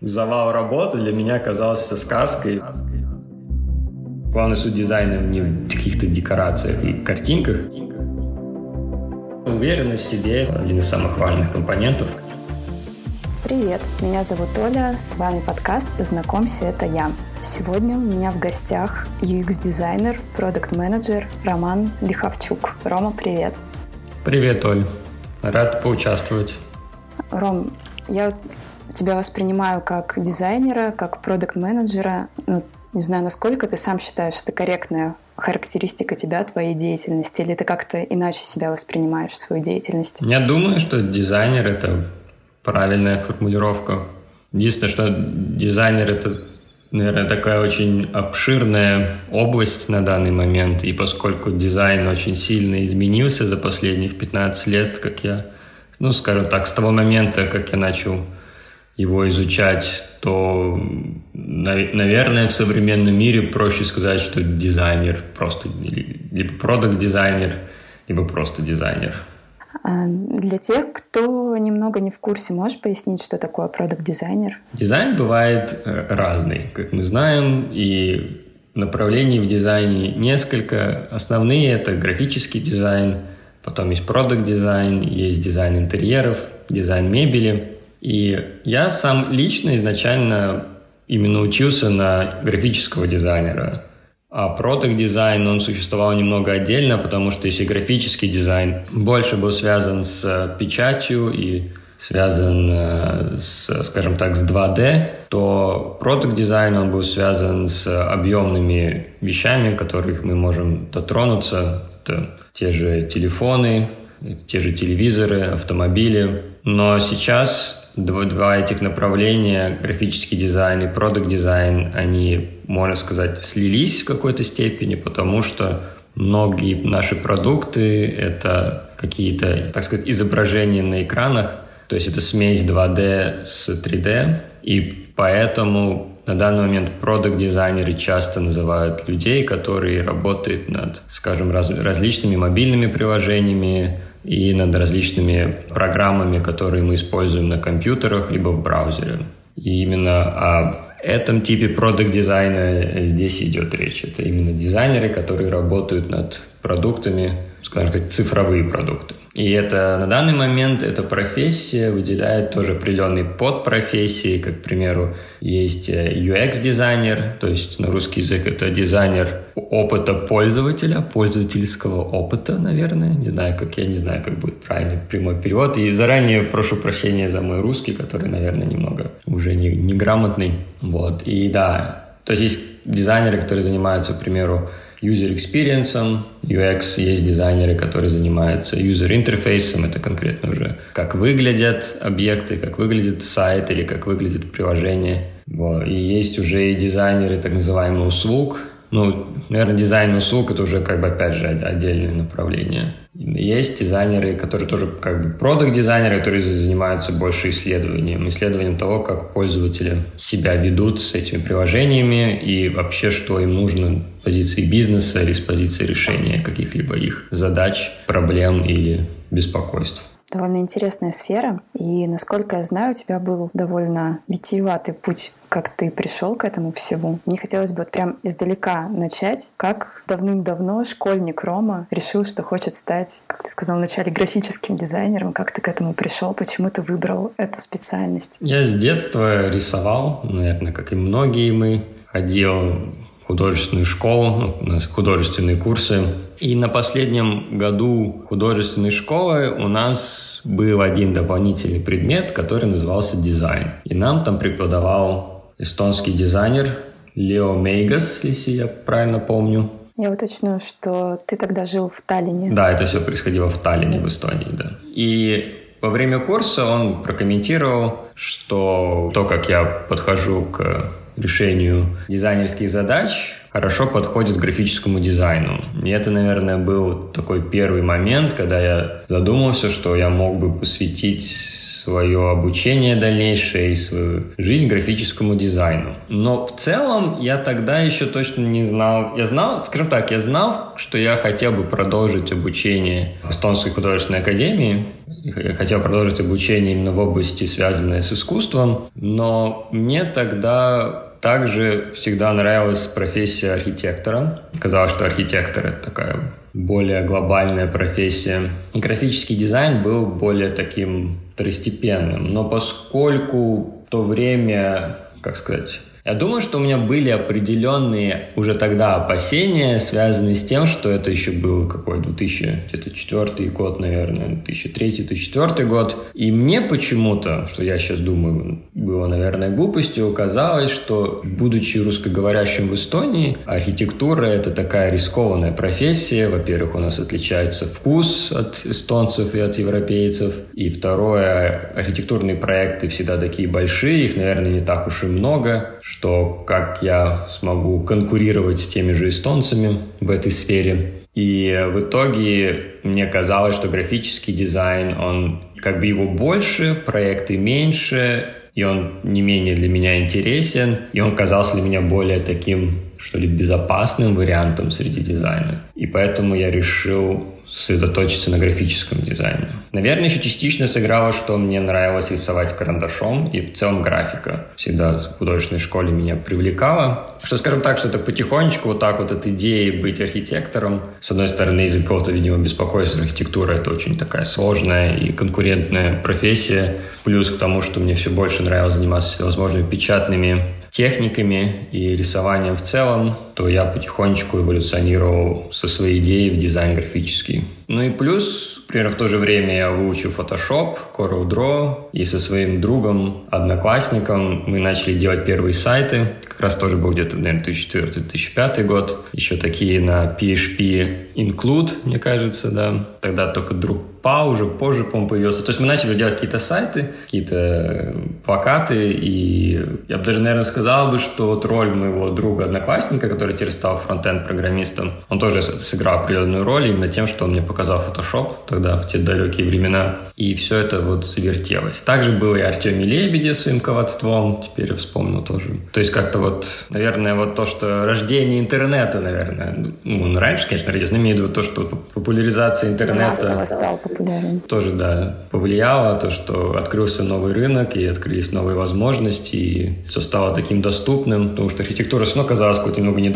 Завал работы для меня казался сказкой. Главный суть дизайна не в каких-то декорациях и картинках. Уверенность в себе – один из самых важных компонентов. Привет, меня зовут Оля, с вами подкаст «Познакомься, это я». Сегодня у меня в гостях UX-дизайнер, продукт-менеджер Роман Лиховчук. Рома, привет. Привет, Оль. Рад поучаствовать. Ром, я тебя воспринимаю как дизайнера, как продукт-менеджера. Ну, не знаю, насколько ты сам считаешь, это корректная характеристика тебя, твоей деятельности, или ты как-то иначе себя воспринимаешь, свою деятельность? Я думаю, что дизайнер — это правильная формулировка. Единственное, что дизайнер — это, наверное, такая очень обширная область на данный момент, и поскольку дизайн очень сильно изменился за последних 15 лет, как я, ну, скажем так, с того момента, как я начал его изучать, то, наверное, в современном мире проще сказать, что дизайнер просто, либо продукт-дизайнер, либо просто дизайнер. А, для тех, кто немного не в курсе, можешь пояснить, что такое продукт-дизайнер? Дизайн бывает э, разный, как мы знаем, и направлений в дизайне несколько. Основные — это графический дизайн, потом есть product design, есть дизайн интерьеров, дизайн мебели — и я сам лично изначально именно учился на графического дизайнера. А product design, он существовал немного отдельно, потому что если графический дизайн больше был связан с печатью и связан э, с, скажем так, с 2D, то product design, он был связан с объемными вещами, которых мы можем дотронуться. Это те же телефоны, те же телевизоры, автомобили. Но сейчас два, два этих направления, графический дизайн и продукт дизайн, они, можно сказать, слились в какой-то степени, потому что многие наши продукты — это какие-то, так сказать, изображения на экранах, то есть это смесь 2D с 3D, и поэтому на данный момент продукт-дизайнеры часто называют людей, которые работают над, скажем, раз, различными мобильными приложениями, и над различными программами, которые мы используем на компьютерах либо в браузере. И именно о этом типе продукт дизайна здесь идет речь. Это именно дизайнеры, которые работают над продуктами, скажем так, цифровые продукты. И это на данный момент эта профессия выделяет тоже определенные подпрофессии, как, к примеру, есть UX-дизайнер, э, то есть на русский язык это дизайнер опыта пользователя, пользовательского опыта, наверное. Не знаю, как я не знаю, как будет правильный прямой перевод. И заранее прошу прощения за мой русский, который, наверное, немного уже не, неграмотный. Вот. И да, то есть есть дизайнеры, которые занимаются, к примеру, user experience, UX, есть дизайнеры, которые занимаются user интерфейсом, это конкретно уже как выглядят объекты, как выглядит сайт или как выглядит приложение. Вот. И есть уже и дизайнеры так называемых услуг, ну, наверное, дизайн услуг это уже как бы опять же отдельное направление. Есть дизайнеры, которые тоже как бы продукт-дизайнеры, которые занимаются больше исследованием, исследованием того, как пользователи себя ведут с этими приложениями и вообще, что им нужно с позиции бизнеса или с позиции решения каких-либо их задач, проблем или беспокойств довольно интересная сфера. И, насколько я знаю, у тебя был довольно витиеватый путь как ты пришел к этому всему. Мне хотелось бы вот прям издалека начать, как давным-давно школьник Рома решил, что хочет стать, как ты сказал вначале, графическим дизайнером. Как ты к этому пришел? Почему ты выбрал эту специальность? Я с детства рисовал, наверное, как и многие мы. Ходил художественную школу, ну, художественные курсы. И на последнем году художественной школы у нас был один дополнительный предмет, который назывался дизайн. И нам там преподавал эстонский дизайнер Лео Мейгас, если я правильно помню. Я уточню, что ты тогда жил в Таллине. Да, это все происходило в Таллине, в Эстонии, да. И во время курса он прокомментировал, что то, как я подхожу к решению дизайнерских задач хорошо подходит к графическому дизайну. И это, наверное, был такой первый момент, когда я задумался, что я мог бы посвятить свое обучение дальнейшее и свою жизнь графическому дизайну. Но в целом я тогда еще точно не знал. Я знал, скажем так, я знал, что я хотел бы продолжить обучение в Эстонской художественной академии. Я хотел продолжить обучение именно в области, связанной с искусством. Но мне тогда также всегда нравилась профессия архитектора. Казалось, что архитектор — это такая более глобальная профессия. И графический дизайн был более таким второстепенным. Но поскольку в то время, как сказать, я думаю, что у меня были определенные уже тогда опасения, связанные с тем, что это еще был какой 2004 год, наверное, 2003-2004 год. И мне почему-то, что я сейчас думаю, было, наверное, глупостью, казалось, что, будучи русскоговорящим в Эстонии, архитектура — это такая рискованная профессия. Во-первых, у нас отличается вкус от эстонцев и от европейцев. И второе, архитектурные проекты всегда такие большие, их, наверное, не так уж и много, что как я смогу конкурировать с теми же эстонцами в этой сфере. И в итоге мне казалось, что графический дизайн, он как бы его больше, проекты меньше, и он не менее для меня интересен, и он казался для меня более таким, что ли, безопасным вариантом среди дизайна. И поэтому я решил сосредоточиться на графическом дизайне. Наверное, еще частично сыграло, что мне нравилось рисовать карандашом, и в целом графика всегда в художественной школе меня привлекала. Что, скажем так, что это потихонечку вот так вот от идеи быть архитектором. С одной стороны, из-за какого-то, видимо, беспокойства архитектура — это очень такая сложная и конкурентная профессия. Плюс к тому, что мне все больше нравилось заниматься всевозможными печатными техниками и рисованием в целом, то я потихонечку эволюционировал со своей идеей в дизайн графический. Ну и плюс, примерно в то же время я выучил Photoshop, Corel Draw, и со своим другом, одноклассником мы начали делать первые сайты. Как раз тоже был где-то, наверное, 2004-2005 год. Еще такие на PHP Include, мне кажется, да. Тогда только Па уже позже, по-моему, появился. То есть мы начали делать какие-то сайты, какие-то э, плакаты, и я бы даже, наверное, сказал бы, что вот роль моего друга-одноклассника, который теперь стал фронтенд-программистом, он тоже сыграл определенную роль именно тем, что он мне показал Photoshop тогда, в те далекие времена, и все это вот вертелось. Также был и Артемий Лебедев своим ководством, теперь я вспомнил тоже. То есть как-то вот, наверное, вот то, что рождение интернета, наверное, ну, он раньше, конечно, родился, но имею в виду то, что популяризация интернета... Массово стал популярен. Тоже, да, повлияло, то, что открылся новый рынок, и открылись новые возможности, и все стало таким доступным, потому что архитектура все равно казалась какой-то немного недоступной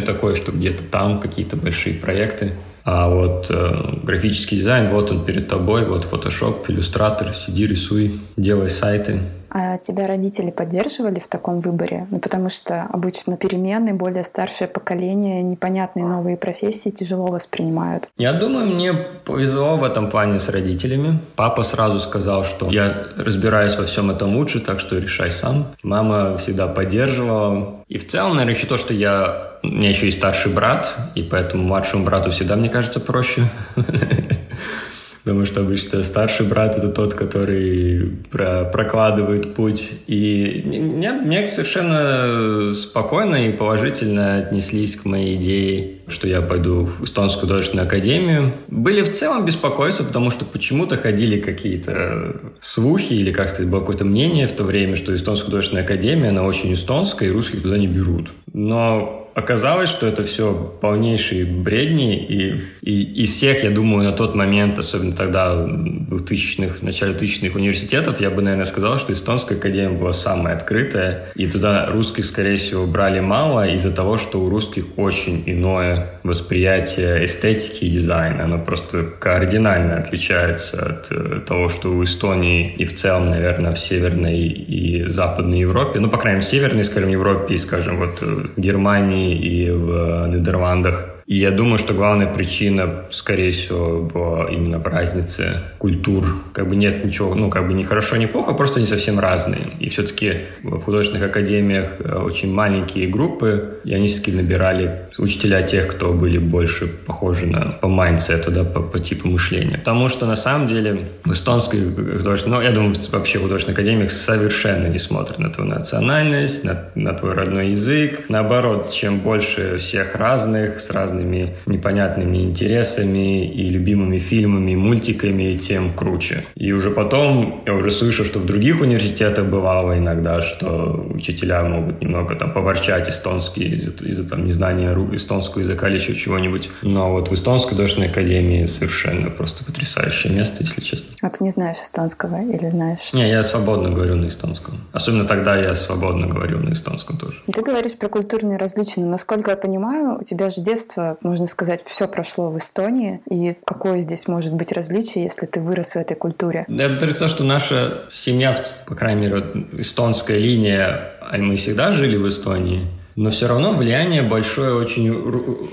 такой, что где-то там какие-то большие проекты. А вот э, графический дизайн, вот он перед тобой, вот Photoshop, иллюстратор, сиди, рисуй, делай сайты. А тебя родители поддерживали в таком выборе? Ну, потому что обычно перемены, более старшее поколение, непонятные новые профессии тяжело воспринимают. Я думаю, мне повезло в этом плане с родителями. Папа сразу сказал, что я разбираюсь во всем этом лучше, так что решай сам. Мама всегда поддерживала. И в целом, наверное, еще то, что я... У меня еще и старший брат, и поэтому младшему брату всегда, мне кажется, проще. потому что обычно старший брат это тот, который про прокладывает путь. И мне, мне совершенно спокойно и положительно отнеслись к моей идее, что я пойду в Эстонскую художественную академию. Были в целом беспокойства, потому что почему-то ходили какие-то слухи или, как сказать, было какое-то мнение в то время, что Эстонская художественная академия, она очень эстонская, и русских туда не берут. Но оказалось, что это все полнейшие бредни, и, и из всех, я думаю, на тот момент, особенно тогда, в 2000-х, в начале 2000-х университетов, я бы, наверное, сказал, что Эстонская академия была самая открытая, и туда русских, скорее всего, брали мало из-за того, что у русских очень иное восприятие эстетики и дизайна. Оно просто кардинально отличается от э, того, что у Эстонии и в целом, наверное, в Северной и Западной Европе, ну, по крайней мере, в Северной, скажем, Европе и, скажем, вот в Германии и в Нидерландах. И я думаю, что главная причина, скорее всего, именно в разнице культур. Как бы нет ничего, ну, как бы не хорошо, не плохо, просто они совсем разные. И все-таки в художественных академиях э, очень маленькие группы, и они все-таки набирали учителя тех, кто были больше похожи на по mindset у, да, по, по типу мышления. Потому что на самом деле в эстонской художественной, ну, я думаю, вообще художественной академии совершенно не смотрят на твою национальность, на, на твой родной язык. Наоборот, чем больше всех разных, с разными непонятными интересами и любимыми фильмами, мультиками, тем круче. И уже потом я уже слышу, что в других университетах бывало иногда, что учителя могут немного там поворчать эстонский из-за, из там незнания эстонского языка или еще чего-нибудь. Но вот в эстонской художественной академии совершенно просто потрясающее место, если честно. А ты не знаешь эстонского или знаешь? Не, я свободно говорю на эстонском. Особенно тогда я свободно говорю на эстонском тоже. Ты говоришь про культурные различия, но, насколько я понимаю, у тебя же детство, можно сказать, все прошло в Эстонии. И какое здесь может быть различие, если ты вырос в этой культуре? Я бы сказал, что наша семья, по крайней мере, эстонская линия, мы всегда жили в Эстонии. Но все равно влияние большое очень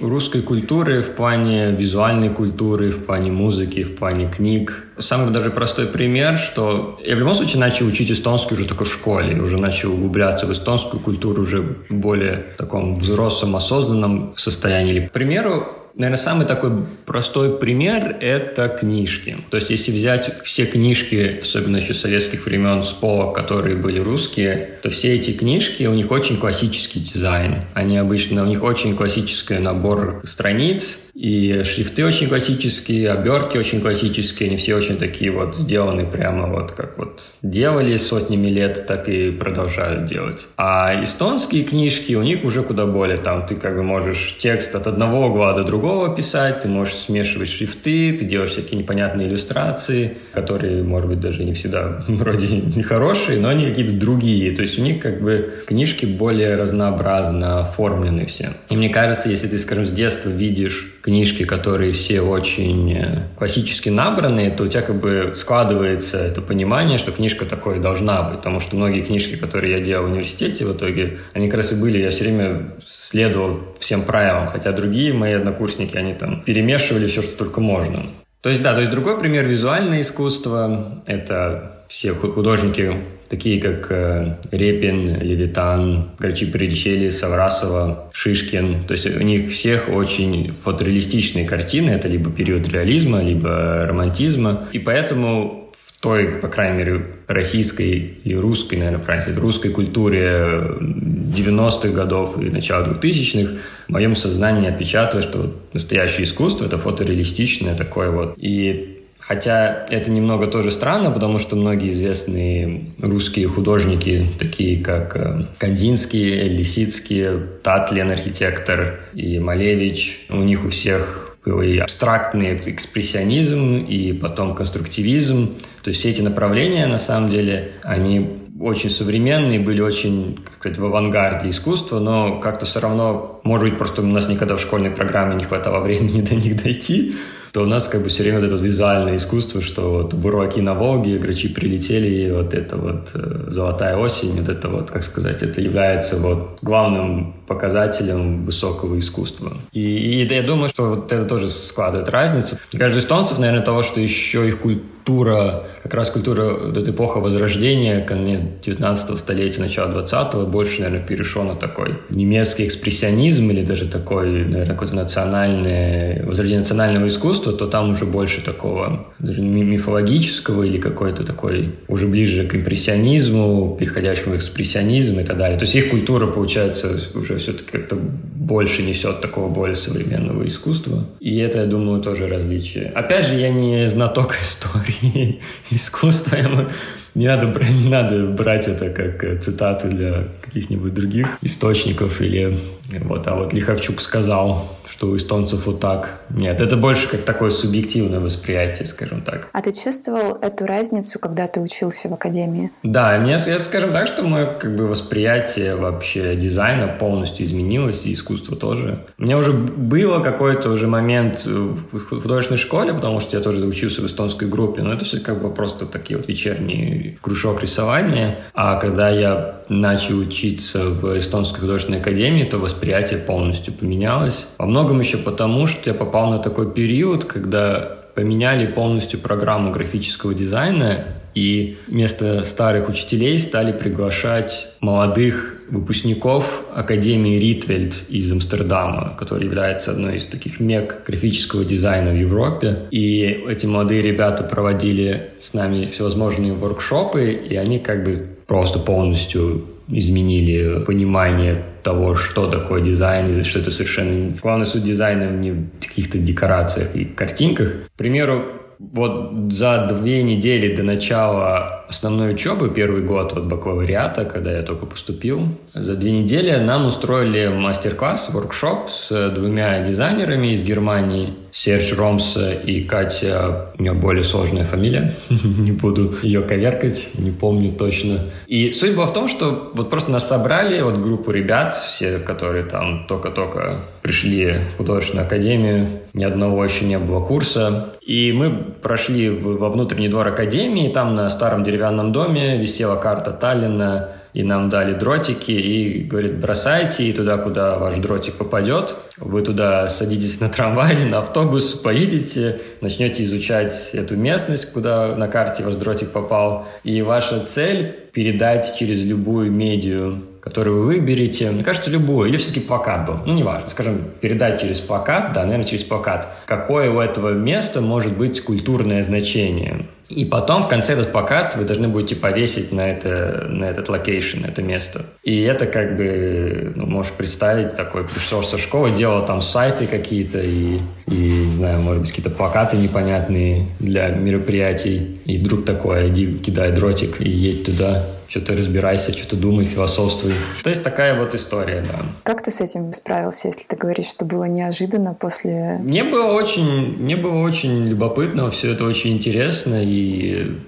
русской культуры в плане визуальной культуры, в плане музыки, в плане книг. Самый даже простой пример, что я в любом случае начал учить эстонский уже только в школе, уже начал углубляться в эстонскую культуру уже в более таком взрослом, осознанном состоянии. К примеру, Наверное, самый такой простой пример – это книжки. То есть, если взять все книжки, особенно еще советских времен, с полок, которые были русские, то все эти книжки, у них очень классический дизайн. Они обычно, у них очень классический набор страниц, и шрифты очень классические, обертки очень классические, они все очень такие вот сделаны прямо вот как вот делали сотнями лет, так и продолжают делать. А эстонские книжки, у них уже куда более там, ты как бы можешь текст от одного угла до другого писать, ты можешь смешивать шрифты, ты делаешь всякие непонятные иллюстрации, которые, может быть, даже не всегда вроде не хорошие, но они какие-то другие. То есть у них как бы книжки более разнообразно оформлены все. И мне кажется, если ты, скажем, с детства видишь книжки, которые все очень э, классически набранные, то у тебя как бы складывается это понимание, что книжка такой должна быть. Потому что многие книжки, которые я делал в университете в итоге, они как раз и были, я все время следовал всем правилам, хотя другие мои однокурсники, они там перемешивали все, что только можно. То есть, да, то есть другой пример визуальное искусство – это все художники, такие как э, Репин, Левитан, Грачи Передичели, Саврасова, Шишкин. То есть у них всех очень фотореалистичные картины. Это либо период реализма, либо романтизма. И поэтому в той, по крайней мере, российской или русской, наверное, правильно сказать, русской культуре 90-х годов и начала 2000-х в моем сознании отпечаталось, что настоящее искусство — это фотореалистичное такое вот. И Хотя это немного тоже странно, потому что многие известные русские художники, такие как э, Кандинский, Лисицкий, Татлин, архитектор, и Малевич, у них у всех был и абстрактный экспрессионизм, и потом конструктивизм. То есть все эти направления, на самом деле, они очень современные, были очень, как сказать, в авангарде искусства, но как-то все равно, может быть, просто у нас никогда в школьной программе не хватало времени до них дойти, то у нас как бы все время вот это визуальное искусство, что вот бураки на Волге, грачи прилетели, и вот это вот э, золотая осень, вот это вот, как сказать, это является вот главным показателем высокого искусства. И, и я думаю, что вот это тоже складывает разницу. Каждый эстонцев, наверное, того, что еще их культура культура, как раз культура, вот эпоха Возрождения, конец 19 столетия, начало 20-го, больше, наверное, перешел на такой немецкий экспрессионизм или даже такой, наверное, какое-то национальное, возрождение национального искусства, то там уже больше такого даже мифологического или какой-то такой уже ближе к импрессионизму, переходящему в экспрессионизм и так далее. То есть их культура, получается, уже все-таки как-то больше несет такого более современного искусства. И это, я думаю, тоже различие. Опять же, я не знаток истории, искусства. Не надо, не надо брать это как э, цитаты для каких-нибудь других источников или вот, а вот Лиховчук сказал, что у эстонцев вот так. Нет, это больше как такое субъективное восприятие, скажем так. А ты чувствовал эту разницу, когда ты учился в академии? Да, мне, я скажем так, что мое как бы восприятие вообще дизайна полностью изменилось, и искусство тоже. У меня уже было какой-то уже момент в художественной школе, потому что я тоже учился в эстонской группе, но это все как бы просто такие вот вечерние кружок рисования. А когда я начал учиться в эстонской художественной академии, то восприятие полностью поменялось. Во многом еще потому, что я попал на такой период, когда поменяли полностью программу графического дизайна, и вместо старых учителей стали приглашать молодых выпускников Академии Ритвельд из Амстердама, которая является одной из таких мек графического дизайна в Европе. И эти молодые ребята проводили с нами всевозможные воркшопы, и они как бы просто полностью изменили понимание того, что такое дизайн, и что это совершенно... Главный суть дизайна не в каких-то декорациях и картинках. К примеру, вот за две недели до начала основной учебы, первый год от бакалавриата, когда я только поступил, за две недели нам устроили мастер-класс, воркшоп с двумя дизайнерами из Германии, Серж Ромс и Катя, у нее более сложная фамилия, не буду ее коверкать, не помню точно. И суть была в том, что вот просто нас собрали, вот группу ребят, все, которые там только-только пришли в художественную академию, ни одного еще не было курса, и мы прошли во внутренний двор академии, там на старом деревянном доме висела карта Таллина, и нам дали дротики, и говорит, бросайте, и туда, куда ваш дротик попадет, вы туда садитесь на трамвай, на автобус, поедете, начнете изучать эту местность, куда на карте ваш дротик попал, и ваша цель передать через любую медиа которую вы выберете, мне кажется, любой, или все-таки плакат был, ну, неважно, скажем, передать через плакат, да, наверное, через плакат, какое у этого места может быть культурное значение. И потом в конце этот плакат вы должны будете повесить на, это, на этот location, это место. И это как бы, ну, можешь представить, такой пришел со школы, делал там сайты какие-то и, и, не знаю, может быть, какие-то плакаты непонятные для мероприятий. И вдруг такое, иди, кидай дротик и едь туда что-то разбирайся, что-то думай, философствуй. То есть такая вот история, да. Как ты с этим справился, если ты говоришь, что было неожиданно после... Мне было очень, мне было очень любопытно, все это очень интересно, и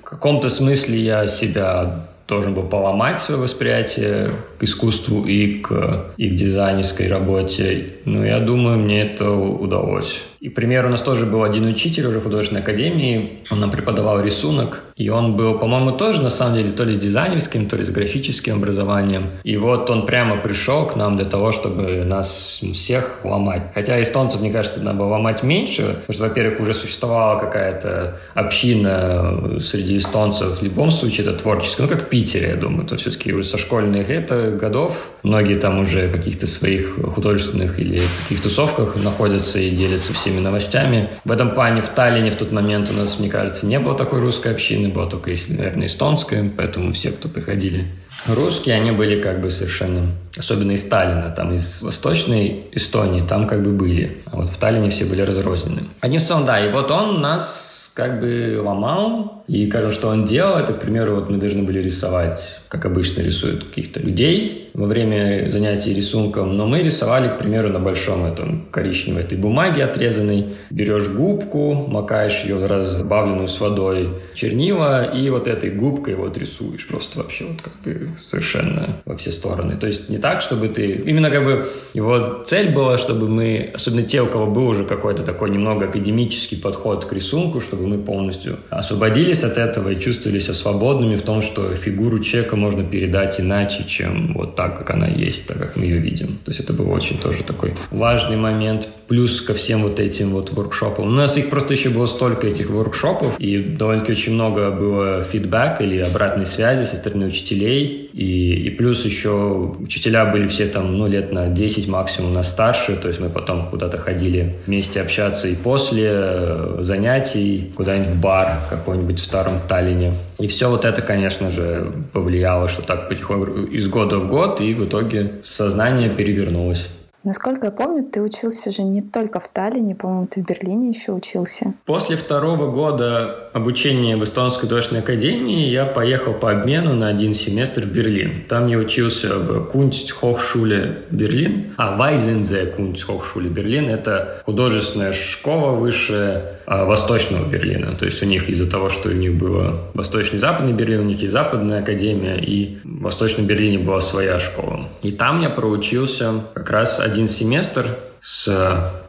в каком-то смысле я себя должен был поломать свое восприятие к искусству и к, и к дизайнерской работе. Но я думаю, мне это удалось. И, к примеру, у нас тоже был один учитель уже в художественной академии, он нам преподавал рисунок, и он был, по-моему, тоже, на самом деле, то ли с дизайнерским, то ли с графическим образованием. И вот он прямо пришел к нам для того, чтобы нас всех ломать. Хотя эстонцев, мне кажется, надо было ломать меньше, потому что, во-первых, уже существовала какая-то община среди эстонцев, в любом случае, это творческое, ну, как в Питере, я думаю, то все-таки уже со школьных это годов, многие там уже в каких-то своих художественных или каких тусовках находятся и делятся все всеми новостями. В этом плане в Таллине в тот момент у нас, мне кажется, не было такой русской общины, была только, если, наверное, эстонская, поэтому все, кто приходили русские, они были как бы совершенно, особенно из Сталина, там из Восточной Эстонии, там как бы были, а вот в Таллине все были разрознены. Одним словом, да, и вот он нас как бы ломал, и, кажется, что он делал, это, к примеру, вот мы должны были рисовать, как обычно рисуют каких-то людей, во время занятий рисунком, но мы рисовали, к примеру, на большом этом коричневой этой бумаге отрезанной. Берешь губку, макаешь ее в разбавленную с водой чернила и вот этой губкой вот рисуешь просто вообще вот как бы совершенно во все стороны. То есть не так, чтобы ты... Именно как бы его цель была, чтобы мы, особенно те, у кого был уже какой-то такой немного академический подход к рисунку, чтобы мы полностью освободились от этого и чувствовали себя свободными в том, что фигуру человека можно передать иначе, чем вот так, как она есть, так как мы ее видим. То есть это был очень тоже такой важный момент. Плюс ко всем вот этим вот воркшопам. У нас их просто еще было столько этих воркшопов, и довольно-таки очень много было фидбэк или обратной связи со стороны учителей. И, и плюс еще учителя были все там, ну, лет на 10 максимум, на старше. То есть мы потом куда-то ходили вместе общаться и после э, занятий куда-нибудь в бар какой-нибудь в старом Таллине. И все вот это, конечно же, повлияло, что так потихоньку из года в год год, и в итоге сознание перевернулось. Насколько я помню, ты учился же не только в Таллине, по-моему, ты в Берлине еще учился. После второго года обучения в Эстонской художественной академии я поехал по обмену на один семестр в Берлин. Там я учился в Kunsthochschule Берлин, а Weissense Kunsthochschule Берлин — это художественная школа высшая Восточного Берлина. То есть у них из-за того, что у них было Восточный и Западный Берлин, у них и Западная Академия, и в Восточном Берлине была своя школа. И там я проучился как раз один семестр с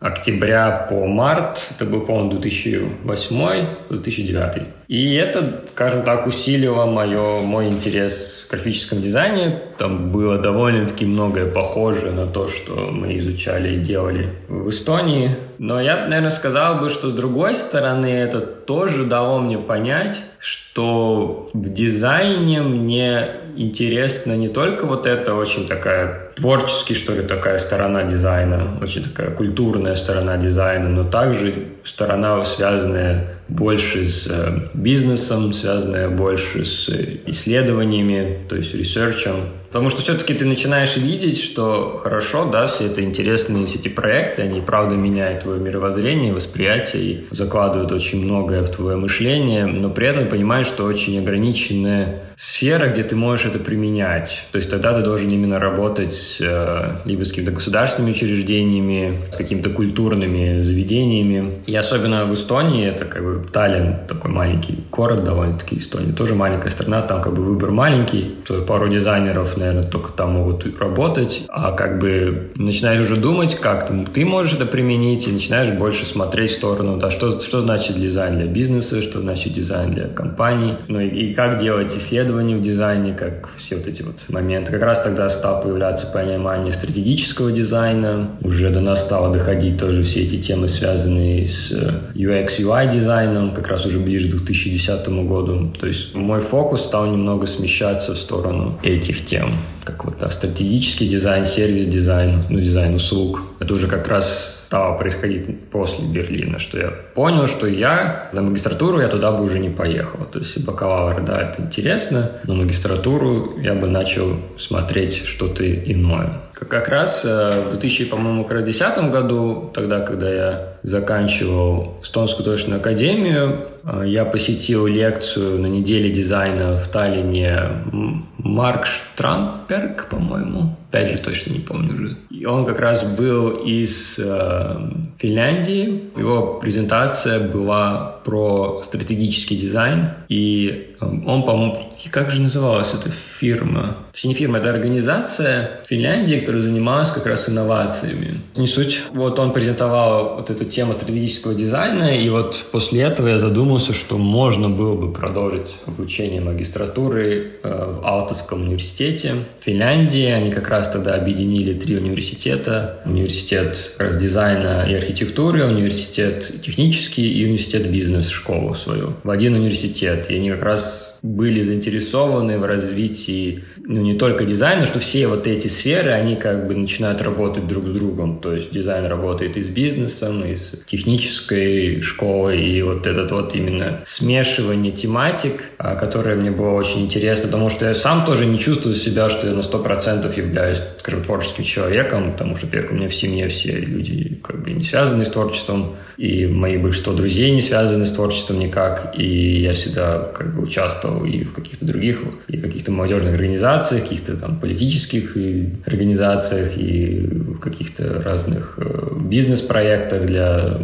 октября по март, это был, по-моему, 2008-2009. И это, скажем так, усилило мое, мой интерес в графическом дизайне. Там было довольно-таки многое похоже на то, что мы изучали и делали в Эстонии. Но я, наверное, сказал бы, что с другой стороны это тоже дало мне понять, что в дизайне мне интересно не только вот это очень такая творческий, что ли, такая сторона дизайна, очень такая культурная сторона дизайна, но также сторона, связанная больше с э, бизнесом, связанная больше с исследованиями, то есть ресерчем. Потому что все-таки ты начинаешь видеть, что хорошо, да, все это интересные, все эти проекты, они правда меняют твое мировоззрение, восприятие и закладывают очень многое в твое мышление, но при этом понимаешь, что очень ограниченная сфера, где ты можешь это применять. То есть тогда ты должен именно работать э, либо с какими-то государственными учреждениями, с какими-то культурными заведениями. И особенно в Эстонии, это как бы Таллин, такой маленький город довольно-таки Эстония, тоже маленькая страна, там как бы выбор маленький, то пару дизайнеров, наверное, только там могут работать, а как бы начинаешь уже думать, как ты можешь это применить, и начинаешь больше смотреть в сторону, да, что, что значит дизайн для бизнеса, что значит дизайн для компаний, ну и, и как делать исследования, в дизайне, как все вот эти вот моменты. Как раз тогда стал появляться понимание стратегического дизайна. Уже до нас стало доходить тоже все эти темы, связанные с э, UX, UI дизайном, как раз уже ближе к 2010 году. То есть мой фокус стал немного смещаться в сторону этих тем как вот да, стратегический дизайн, сервис-дизайн, ну, дизайн услуг. Это уже как раз стало происходить после Берлина, что я понял, что я на магистратуру я туда бы уже не поехал. То есть бакалавр, да, это интересно, но магистратуру я бы начал смотреть что-то иное. Как раз э, в 2010 году, тогда, когда я заканчивал Эстонскую художественную академию, я посетил лекцию на неделе дизайна в Таллине Марк Штранперк, по-моему. Опять же, точно не помню уже. И он как раз был из э, Финляндии. Его презентация была про стратегический дизайн. И э, он, по-моему, как же называлась эта фирма? Точнее, не фирма, это организация в Финляндии, которая занималась как раз инновациями. Не суть. Вот он презентовал вот эту тему стратегического дизайна, и вот после этого я задумался, что можно было бы продолжить обучение магистратуры э, в Алтовском университете в Финляндии. Они как раз тогда объединили три университета. Университет дизайна и архитектуры, университет технический и университет бизнес-школу свою в один университет. И они как раз были заинтересованы в развитии ну, не только дизайна, что все вот эти сферы, они как бы начинают работать друг с другом. То есть дизайн работает и с бизнесом, и с технической школой, и вот этот вот именно смешивание тематик, а, которое мне было очень интересно, потому что я сам тоже не чувствую себя, что я на 100% являюсь, скажем, творческим человеком, потому что, во-первых, у меня в семье все люди как бы не связаны с творчеством, и мои большинство друзей не связаны с творчеством никак, и я всегда как бы участвовал участвовал и в каких-то других, и каких-то молодежных организациях, каких-то там политических организациях, и в каких-то разных э, бизнес-проектах для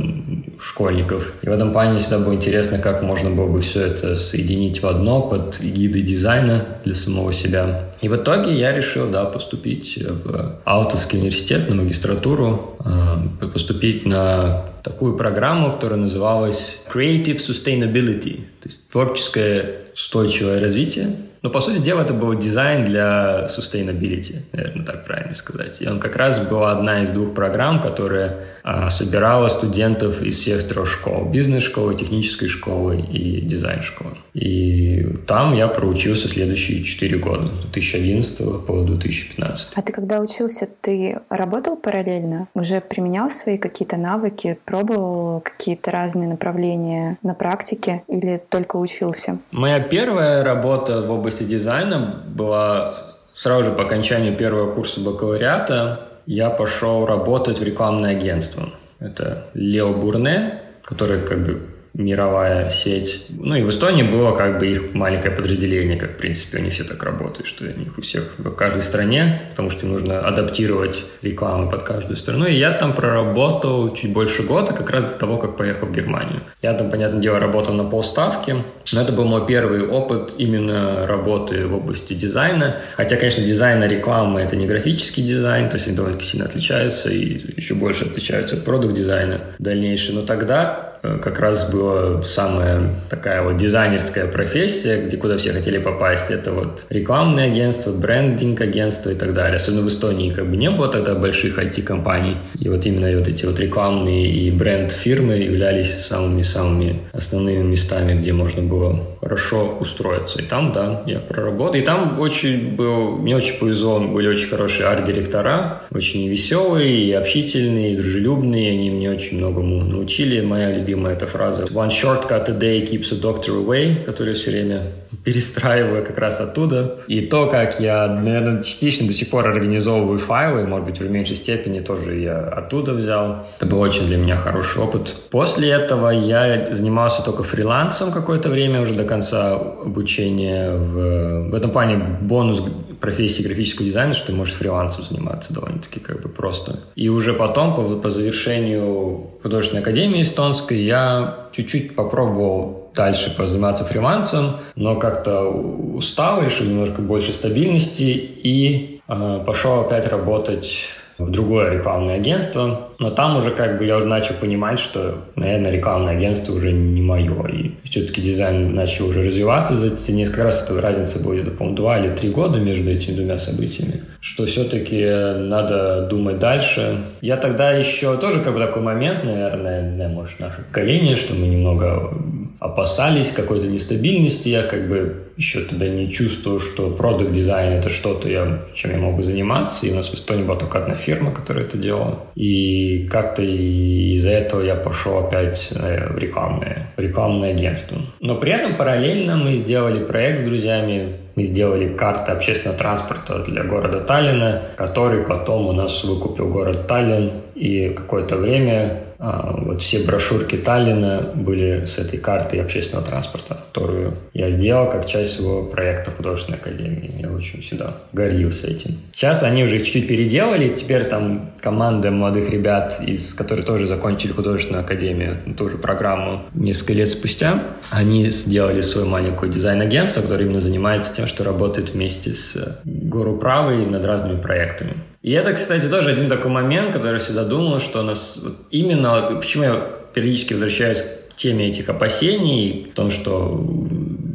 школьников. И в этом плане всегда было интересно, как можно было бы все это соединить в одно под гиды дизайна для самого себя. И в итоге я решил, да, поступить в Алтовский университет на магистратуру, э, поступить на такую программу, которая называлась Creative Sustainability, то есть творческое устойчивое развитие. Но, по сути дела, это был дизайн для sustainability, наверное, так правильно сказать. И он как раз была одна из двух программ, которая а, собирала студентов из всех трех школ. Бизнес-школы, технической школы и дизайн-школы. И там я проучился следующие четыре года, с 2011 по 2015. А ты когда учился, ты работал параллельно? Уже применял свои какие-то навыки, пробовал какие-то разные направления на практике или только учился? Моя первая работа в области дизайна была сразу же по окончанию первого курса бакалавриата. Я пошел работать в рекламное агентство. Это Лео Бурне, который как бы мировая сеть. Ну и в Эстонии было как бы их маленькое подразделение, как в принципе они все так работают, что у них у всех в каждой стране, потому что им нужно адаптировать рекламу под каждую страну. И я там проработал чуть больше года, как раз до того, как поехал в Германию. Я там, понятное дело, работал на полставки, но это был мой первый опыт именно работы в области дизайна. Хотя, конечно, дизайн рекламы — это не графический дизайн, то есть они довольно сильно отличаются и еще больше отличаются от продукт дизайна дальнейшего. Но тогда как раз была самая такая вот дизайнерская профессия, где куда все хотели попасть. Это вот рекламное агентство, брендинг агентство и так далее. Особенно в Эстонии как бы не было тогда больших IT-компаний. И вот именно вот эти вот рекламные и бренд-фирмы являлись самыми-самыми основными местами, где можно было хорошо устроиться. И там, да, я проработал. И там очень был, мне очень повезло, были очень хорошие арт-директора, очень веселые и общительные, и дружелюбные. Они мне очень многому научили. Моя любимая эта фраза «One shortcut a day keeps a doctor away», которую все время перестраиваю как раз оттуда. И то, как я, наверное, частично до сих пор организовываю файлы, может быть, в меньшей степени тоже я оттуда взял. Это был очень для меня хороший опыт. После этого я занимался только фрилансом какое-то время, уже до конца обучения. В, в этом плане бонус профессии графического дизайна, что ты можешь фрилансом заниматься довольно-таки как бы просто. И уже потом, по, по завершению художественной академии эстонской, я чуть-чуть попробовал дальше позаниматься фрилансом, но как-то устал, решил немножко больше стабильности и э, пошел опять работать в другое рекламное агентство, но там уже как бы я уже начал понимать, что, наверное, рекламное агентство уже не мое, и все-таки дизайн начал уже развиваться за эти несколько раз, эта разница была где-то, по-моему, два или три года между этими двумя событиями, что все-таки надо думать дальше. Я тогда еще тоже как бы такой момент, наверное, может, наше поколение, что мы немного опасались какой-то нестабильности, я как бы еще тогда не чувствую, что продукт дизайн это что-то, я, чем я могу заниматься. И у нас в Эстонии была только одна фирма, которая это делала. И как-то из-за этого я пошел опять э, в рекламное, в рекламное агентство. Но при этом параллельно мы сделали проект с друзьями мы сделали карты общественного транспорта для города Таллина, который потом у нас выкупил город Таллин. И какое-то время вот все брошюрки Таллина были с этой картой общественного транспорта, которую я сделал как часть своего проекта художественной академии. Я очень всегда гордился этим. Сейчас они уже чуть-чуть переделали, теперь там команда молодых ребят, из которые тоже закончили художественную академию, ту же программу несколько лет спустя, они сделали свое маленькое дизайн-агентство, которое именно занимается тем, что работает вместе с Гору Правой над разными проектами. И это, кстати, тоже один такой момент, который всегда думал, что у нас вот именно, почему я периодически возвращаюсь к теме этих опасений, в том, что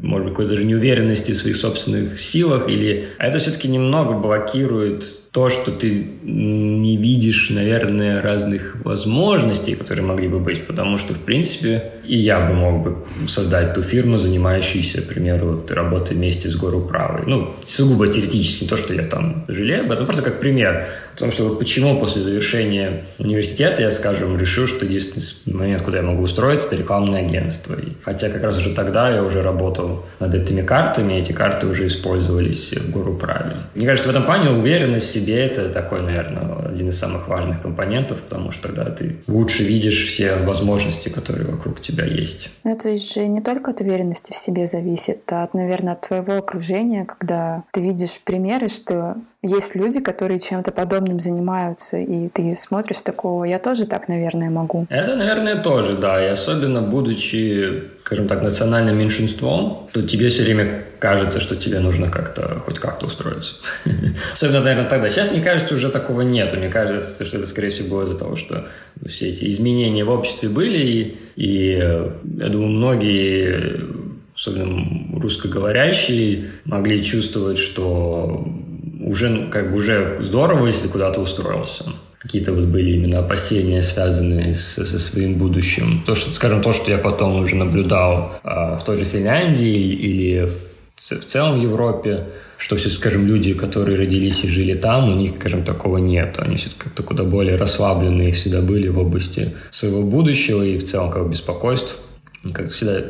может быть, какой-то даже неуверенности в своих собственных силах, или а это все-таки немного блокирует то, что ты не видишь, наверное, разных возможностей, которые могли бы быть, потому что, в принципе, и я бы мог бы создать ту фирму, занимающуюся, к примеру, работой вместе с горуправой. Ну, сугубо теоретически, не то, что я там жалею об этом, просто как пример. Потому что вот почему после завершения университета я, скажем, решил, что единственный момент, куда я могу устроиться, это рекламное агентство. И хотя как раз уже тогда я уже работал над этими картами, эти карты уже использовались в горуправе. Мне кажется, в этом плане уверенность себе это такой, наверное, один из самых важных компонентов, потому что тогда ты лучше видишь все возможности, которые вокруг тебя есть. Это же не только от уверенности в себе зависит, а от, наверное, от твоего окружения, когда ты видишь примеры, что есть люди, которые чем-то подобным занимаются, и ты смотришь такого, я тоже так, наверное, могу. Это, наверное, тоже, да. И особенно будучи, скажем так, национальным меньшинством, то тебе все время кажется, что тебе нужно как-то, хоть как-то устроиться. Особенно, наверное, тогда. Сейчас, мне кажется, уже такого нет. Мне кажется, что это, скорее всего, из-за того, что все эти изменения в обществе были, и, и я думаю, многие особенно русскоговорящие, могли чувствовать, что уже, как бы уже здорово, если куда-то устроился. Какие-то вот были именно опасения, связанные с, со своим будущим. То, что, скажем, то, что я потом уже наблюдал а, в той же Финляндии или в, в целом в Европе, что все, скажем, люди, которые родились и жили там, у них, скажем, такого нет. Они все как-то куда более расслабленные всегда были в области своего будущего и в целом как беспокойств. Как всегда,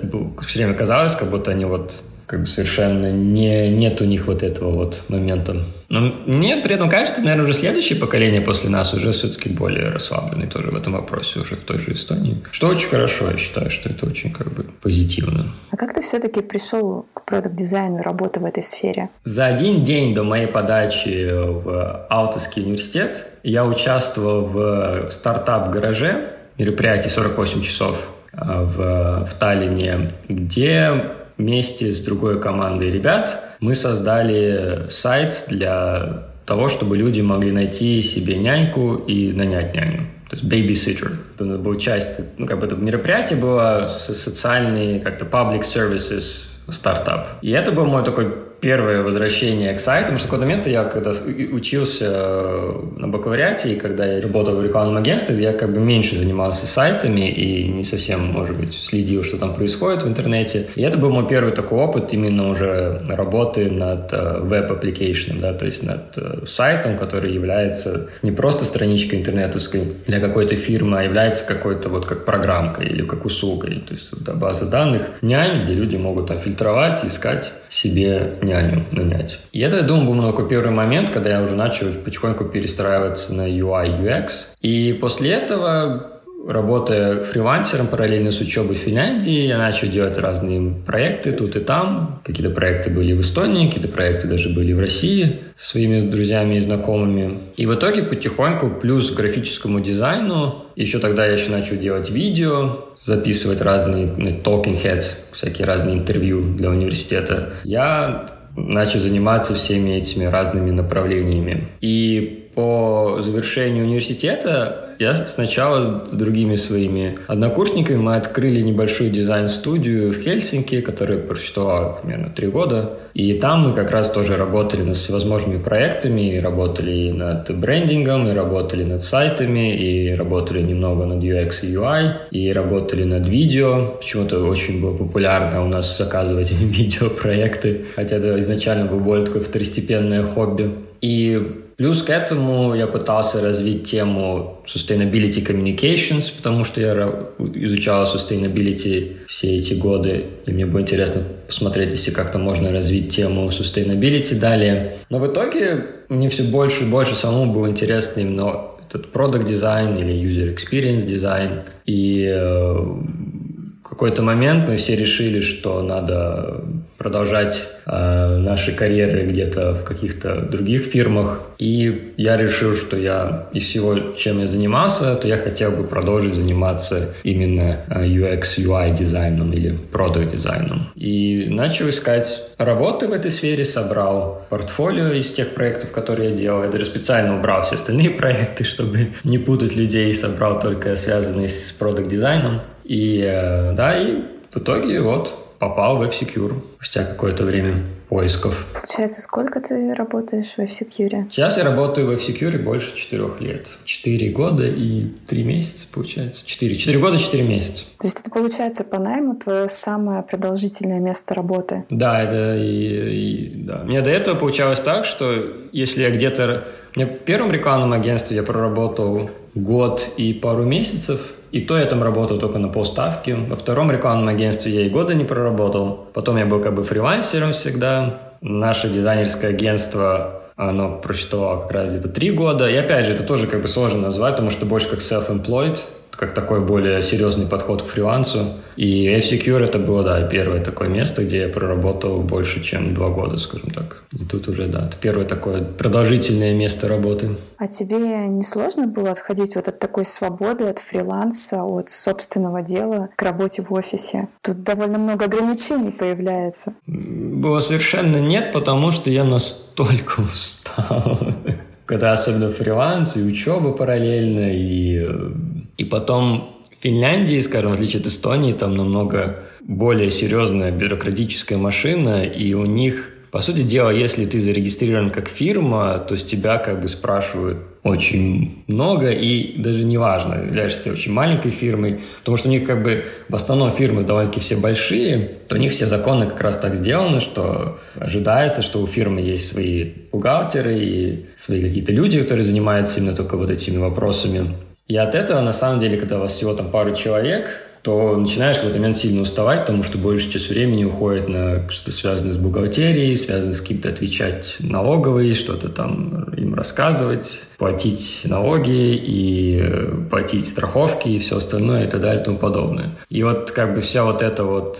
все время казалось, как будто они вот как бы совершенно не, нет у них вот этого вот момента. Но мне при этом кажется, наверное, уже следующее поколение после нас уже все-таки более расслабленный тоже в этом вопросе, уже в той же Эстонии. Что очень хорошо, я считаю, что это очень как бы позитивно. А как ты все-таки пришел к продукт-дизайну, работы в этой сфере? За один день до моей подачи в Алтовский университет я участвовал в стартап-гараже, мероприятие 48 часов а, в, в Таллине, где вместе с другой командой ребят мы создали сайт для того, чтобы люди могли найти себе няньку и нанять няню. То есть babysitter. Это была часть, ну, как бы это мероприятие было социальный, как-то public services стартап. И это был мой такой первое возвращение к потому что в какой-то момент я, когда учился э, на бакалавриате, и когда я работал в рекламном агентстве, я как бы меньше занимался сайтами и не совсем, может быть, следил, что там происходит в интернете. И это был мой первый такой опыт именно уже работы над э, web application -ом, да, то есть над э, сайтом, который является не просто страничкой интернетовской для какой-то фирмы, а является какой-то вот как программкой или как услугой. То есть да, база данных нянь, где люди могут там фильтровать, искать себе няню нанять. И это, я думаю, был такой первый момент, когда я уже начал потихоньку перестраиваться на UI, UX. И после этого Работая фрилансером параллельно с учебой в Финляндии, я начал делать разные проекты тут и там. Какие-то проекты были в Эстонии, какие-то проекты даже были в России своими друзьями и знакомыми. И в итоге потихоньку, плюс к графическому дизайну, еще тогда я еще начал делать видео, записывать разные ну, talking heads, всякие разные интервью для университета. Я начал заниматься всеми этими разными направлениями. И по завершению университета я сначала с другими своими однокурсниками мы открыли небольшую дизайн-студию в Хельсинки, которая просуществовала примерно три года. И там мы как раз тоже работали над всевозможными проектами, и работали и над брендингом, и работали над сайтами, и работали немного над UX и UI, и работали над видео. Почему-то очень было популярно у нас заказывать видеопроекты, хотя это изначально было более такое второстепенное хобби. И Плюс к этому я пытался развить тему sustainability communications, потому что я изучал sustainability все эти годы, и мне было интересно посмотреть, если как-то можно развить тему sustainability далее. Но в итоге мне все больше и больше самому было интересно именно этот product дизайн или user experience дизайн. И э, в какой-то момент мы все решили, что надо продолжать э, наши карьеры где-то в каких-то других фирмах. И я решил, что я из всего, чем я занимался, то я хотел бы продолжить заниматься именно э, UX, UI дизайном или продукт дизайном. И начал искать работы в этой сфере, собрал портфолио из тех проектов, которые я делал. Я даже специально убрал все остальные проекты, чтобы не путать людей, собрал только связанные с продукт дизайном. И э, да, и в итоге вот попал в F-Secure спустя какое-то время поисков. Получается, сколько ты работаешь в F-Secure? Сейчас я работаю в F-Secure больше четырех лет. Четыре года и три месяца, получается. Четыре. Четыре года, четыре месяца. То есть это, получается, по найму твое самое продолжительное место работы? Да, это и, и да. Мне до этого получалось так, что если я где-то... Мне в первом рекламном агентстве я проработал год и пару месяцев, и то я там работал только на полставки. Во втором рекламном агентстве я и года не проработал. Потом я был как бы фрилансером всегда. Наше дизайнерское агентство оно просчитывало как раз где-то три года. И опять же, это тоже как бы сложно назвать, потому что больше как self-employed как такой более серьезный подход к фрилансу. И F-Secure это было, да, первое такое место, где я проработал больше, чем два года, скажем так. И тут уже, да, это первое такое продолжительное место работы. А тебе не сложно было отходить вот от такой свободы, от фриланса, от собственного дела к работе в офисе? Тут довольно много ограничений появляется. Было совершенно нет, потому что я настолько устал когда особенно фриланс и учеба параллельно, и э, и потом в Финляндии, скажем, в отличие от Эстонии, там намного более серьезная бюрократическая машина, и у них, по сути дела, если ты зарегистрирован как фирма, то с тебя как бы спрашивают очень много, и даже не важно, являешься ты очень маленькой фирмой, потому что у них как бы в основном фирмы довольно-таки все большие, то у них все законы как раз так сделаны, что ожидается, что у фирмы есть свои бухгалтеры и свои какие-то люди, которые занимаются именно только вот этими вопросами. И от этого, на самом деле, когда у вас всего там пару человек, то начинаешь в какой-то момент сильно уставать, потому что большая часть времени уходит на что-то связанное с бухгалтерией, связанное с каким-то отвечать налоговые, что-то там им рассказывать, платить налоги и э, платить страховки и все остальное и так далее и тому подобное. И вот как бы вся вот эта вот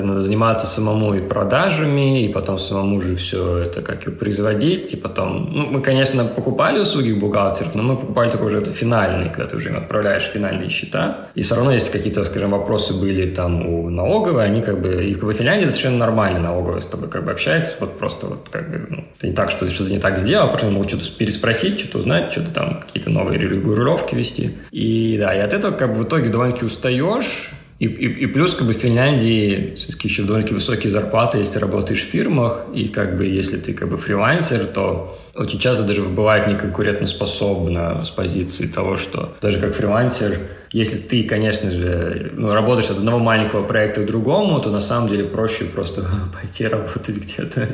надо заниматься самому и продажами, и потом самому же все это как и производить, и потом... Ну, мы, конечно, покупали услуги бухгалтеров, но мы покупали только уже это финальные, когда ты уже им отправляешь финальные счета. И все равно, если какие-то, скажем, вопросы были там у налоговой, они как бы... И как бы Финляндия совершенно нормально налоговая с тобой как бы общается, вот просто вот как бы... Ну, это не так, что ты что-то не так сделал, а просто могут что-то переспросить, что-то узнать, что-то там, какие-то новые регулировки вести. И да, и от этого как бы в итоге довольно-таки устаешь, и, и, и плюс как бы в Финляндии все-таки еще довольно высокие зарплаты, если ты работаешь в фирмах, и как бы если ты как бы фрилансер, то очень часто даже бывает неконкурентоспособно с позиции того, что даже как фрилансер, если ты, конечно же, ну, работаешь от одного маленького проекта к другому, то на самом деле проще просто пойти работать где-то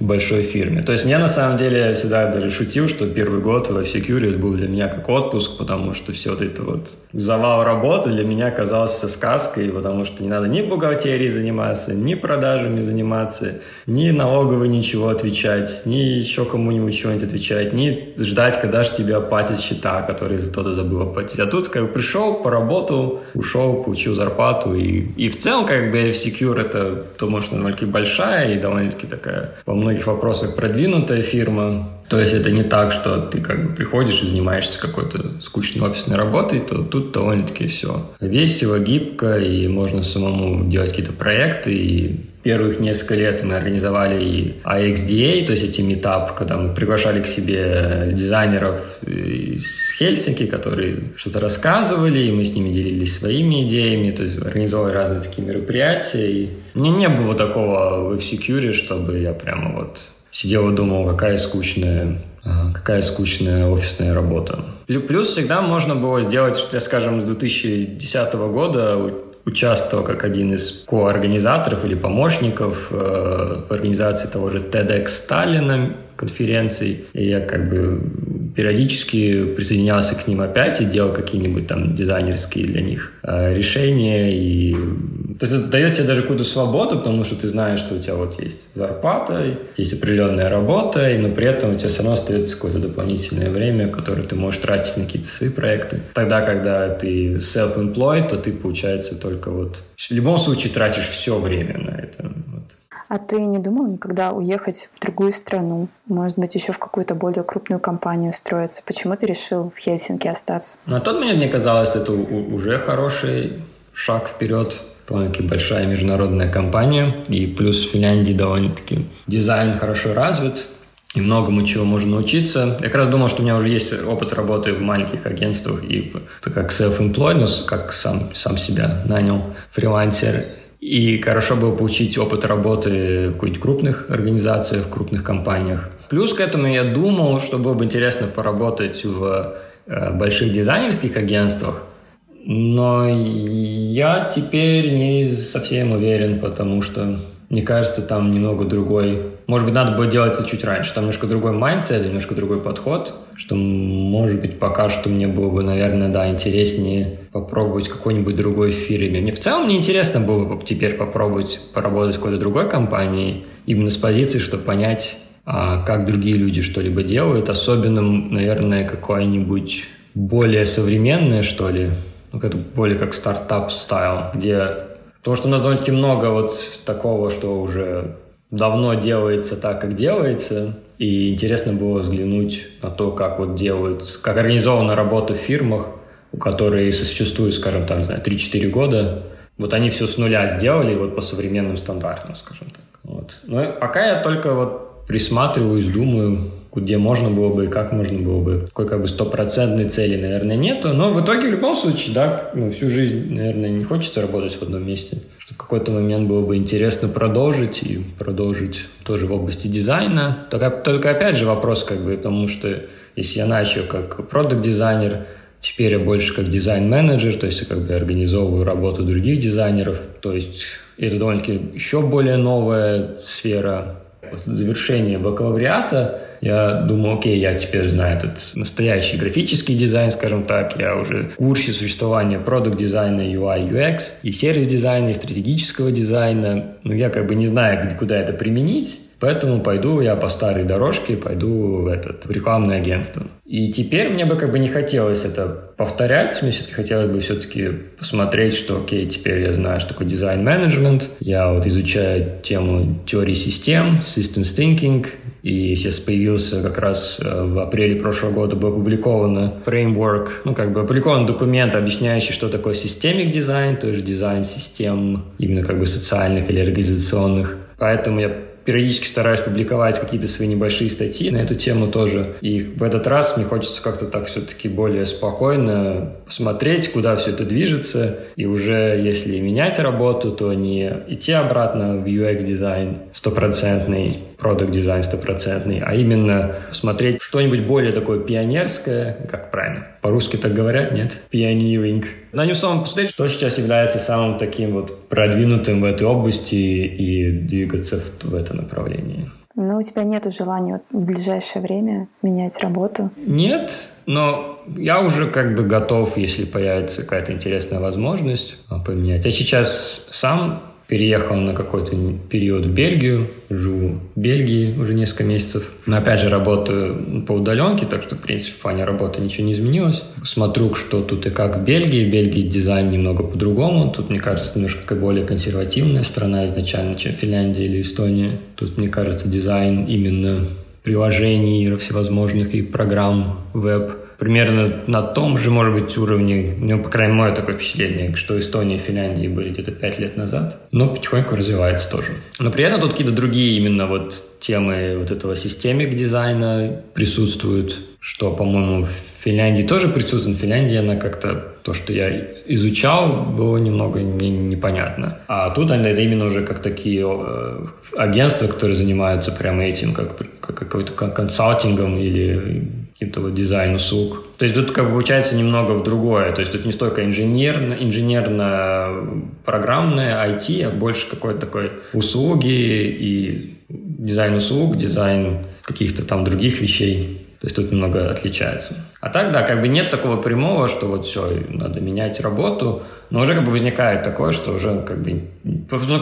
большой фирме. То есть я на самом деле всегда даже шутил, что первый год в Security был для меня как отпуск, потому что все вот это вот завал работы для меня казался сказкой, потому что не надо ни бухгалтерией заниматься, ни продажами заниматься, ни налоговой ничего отвечать, ни еще кому-нибудь чего-нибудь отвечать, ни ждать, когда же тебе оплатят счета, которые кто-то забыл оплатить. А тут как бы пришел, поработал, ушел, получил зарплату. И, и в целом как бы Secure это, то, может, довольно-таки большая и довольно-таки такая во многих вопросах продвинутая фирма. То есть это не так, что ты как бы приходишь и занимаешься какой-то скучной офисной работой, то тут довольно-таки все весело, гибко, и можно самому делать какие-то проекты. И первых несколько лет мы организовали и IXDA, то есть эти метап, когда мы приглашали к себе дизайнеров из Хельсинки, которые что-то рассказывали, и мы с ними делились своими идеями, то есть организовывали разные такие мероприятия. И мне не было такого в F-Secure, чтобы я прямо вот сидел и думал, какая скучная какая скучная офисная работа. Плюс всегда можно было сделать, что, скажем, с 2010 года участвовал как один из ко-организаторов или помощников э, в организации того же TEDx Сталина конференций. И я как бы периодически присоединялся к ним опять и делал какие-нибудь там дизайнерские для них э, решения. И... То есть это дает тебе даже какую-то свободу, потому что ты знаешь, что у тебя вот есть зарплата, есть определенная работа, но при этом у тебя все равно остается какое-то дополнительное время, которое ты можешь тратить на какие-то свои проекты. Тогда, когда ты self-employed, то ты, получается, только вот... В любом случае тратишь все время на это. А ты не думал никогда уехать в другую страну? Может быть, еще в какую-то более крупную компанию устроиться? Почему ты решил в Хельсинки остаться? На тот момент мне казалось, это уже хороший шаг вперед довольно-таки большая международная компания, и плюс в Финляндии довольно-таки дизайн хорошо развит, и многому чего можно научиться. Я как раз думал, что у меня уже есть опыт работы в маленьких агентствах и в, как self-employed, как сам, сам себя нанял фрилансер. И хорошо было получить опыт работы в каких-нибудь крупных организациях, в крупных компаниях. Плюс к этому я думал, что было бы интересно поработать в э, больших дизайнерских агентствах, но я теперь не совсем уверен, потому что мне кажется, там немного другой... Может быть, надо было делать это чуть раньше. Там немножко другой mindset, немножко другой подход, что, может быть, пока что мне было бы, наверное, да, интереснее попробовать какой-нибудь другой фирме. Мне в целом мне интересно было бы теперь попробовать поработать в какой-то другой компании, именно с позиции, чтобы понять, а, как другие люди что-либо делают. Особенно, наверное, какое-нибудь более современное, что ли, ну, как более как startup-style, где Потому что у нас довольно-таки много вот такого, что уже давно делается так, как делается. И интересно было взглянуть на то, как вот делают, как организована работа в фирмах, у которых существует, скажем так, не знаю, 3-4 года. Вот они все с нуля сделали вот по современным стандартам, скажем так. Вот. Но пока я только вот присматриваюсь, думаю, где можно было бы и как можно было бы. Такой как бы стопроцентной цели, наверное, нету. Но в итоге, в любом случае, да, ну, всю жизнь, наверное, не хочется работать в одном месте. Что в какой-то момент было бы интересно продолжить и продолжить тоже в области дизайна. Только, только опять же вопрос, как бы, потому что если я начал как product-дизайнер, Теперь я больше как design manager, то есть я как бы организовываю работу других дизайнеров. То есть это довольно-таки еще более новая сфера. После завершения бакалавриата я думаю, окей, я теперь знаю этот настоящий графический дизайн, скажем так, я уже в курсе существования продукт дизайна, UI, UX, и сервис дизайна, и стратегического дизайна, но я как бы не знаю, куда это применить, Поэтому пойду я по старой дорожке, пойду в, этот, в рекламное агентство. И теперь мне бы как бы не хотелось это повторять, мне все-таки хотелось бы все-таки посмотреть, что окей, теперь я знаю, что такое design management, я вот изучаю тему теории систем, systems thinking, и сейчас появился как раз э, в апреле прошлого года был опубликован framework, ну как бы опубликован документ, объясняющий, что такое systemic design, то есть дизайн систем именно как бы социальных или организационных. Поэтому я периодически стараюсь публиковать какие-то свои небольшие статьи на эту тему тоже. И в этот раз мне хочется как-то так все-таки более спокойно посмотреть, куда все это движется. И уже если менять работу, то не идти обратно в UX-дизайн стопроцентный, product design стопроцентный, а именно смотреть что-нибудь более такое пионерское, как правильно, по-русски так говорят, нет? Pioneering. На нем самом посмотреть, что сейчас является самым таким вот продвинутым в этой области и двигаться в, в это направлении. Но у тебя нет желания в ближайшее время менять работу? Нет, но я уже как бы готов, если появится какая-то интересная возможность поменять. Я сейчас сам переехал на какой-то период в Бельгию, живу в Бельгии уже несколько месяцев. Но опять же работаю по удаленке, так что, в принципе, в плане работы ничего не изменилось. Смотрю, что тут и как в Бельгии. В Бельгии дизайн немного по-другому. Тут, мне кажется, немножко более консервативная страна изначально, чем Финляндия или Эстония. Тут, мне кажется, дизайн именно приложений всевозможных и программ веб примерно на том же, может быть, уровне, ну, по крайней мере, такое впечатление, что Эстония и Финляндия были где-то пять лет назад, но потихоньку развивается тоже. Но при этом тут какие-то другие именно вот темы вот этого systemic дизайна присутствуют, что, по-моему, в Финляндии тоже присутствует. Финляндия, она как-то то, что я изучал, было немного не, непонятно. А тут это именно уже как такие э, агентства, которые занимаются прямо этим, как, как какой-то консалтингом или каким-то вот дизайн услуг. То есть тут как бы получается немного в другое. То есть тут не столько инженерно, инженерно-программное IT, а больше какой-то такой услуги и дизайн услуг, дизайн каких-то там других вещей. То есть тут немного отличается. А так, да, как бы нет такого прямого, что вот все, надо менять работу, но уже как бы возникает такое, что уже как бы...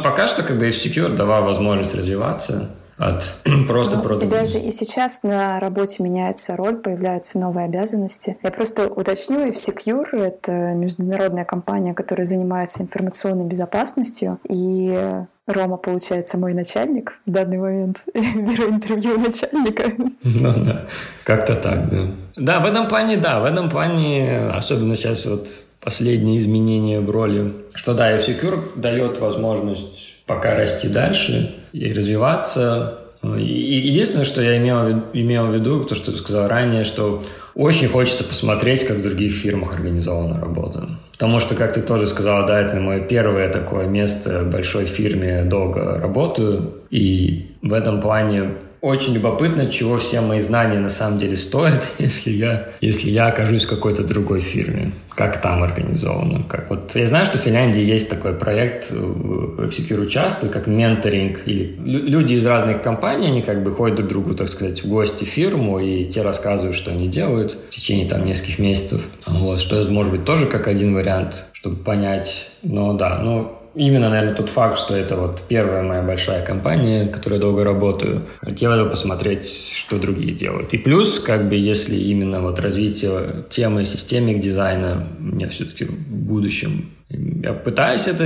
Пока что как бы F-Secure давал возможность развиваться, от просто ну, У тебя же и сейчас на работе меняется роль, появляются новые обязанности. Я просто уточню, F-Secure — это международная компания, которая занимается информационной безопасностью, и Рома, получается, мой начальник в данный момент. Беру интервью начальника. Ну да, как-то так, да. Да, в этом плане, да, в этом плане, особенно сейчас вот последние изменения в роли, что да, F-Secure дает возможность пока расти дальше и развиваться. И единственное, что я имел, имел в виду, то, что ты сказал ранее, что очень хочется посмотреть, как в других фирмах организована работа. Потому что, как ты тоже сказал, да, это мое первое такое место в большой фирме, долго работаю. И в этом плане очень любопытно, чего все мои знания на самом деле стоят, если я, если я окажусь в какой-то другой фирме. Как там организовано. Как вот, я знаю, что в Финляндии есть такой проект, в Secure участвует, как менторинг. Или люди из разных компаний, они как бы ходят друг другу, так сказать, в гости в фирму, и те рассказывают, что они делают в течение там нескольких месяцев. Вот, что может быть тоже как один вариант, чтобы понять. Но да, ну, именно, наверное, тот факт, что это вот первая моя большая компания, в которой я долго работаю. Хотел бы посмотреть, что другие делают. И плюс, как бы, если именно вот развитие темы системик дизайна мне все-таки в будущем... Я пытаюсь это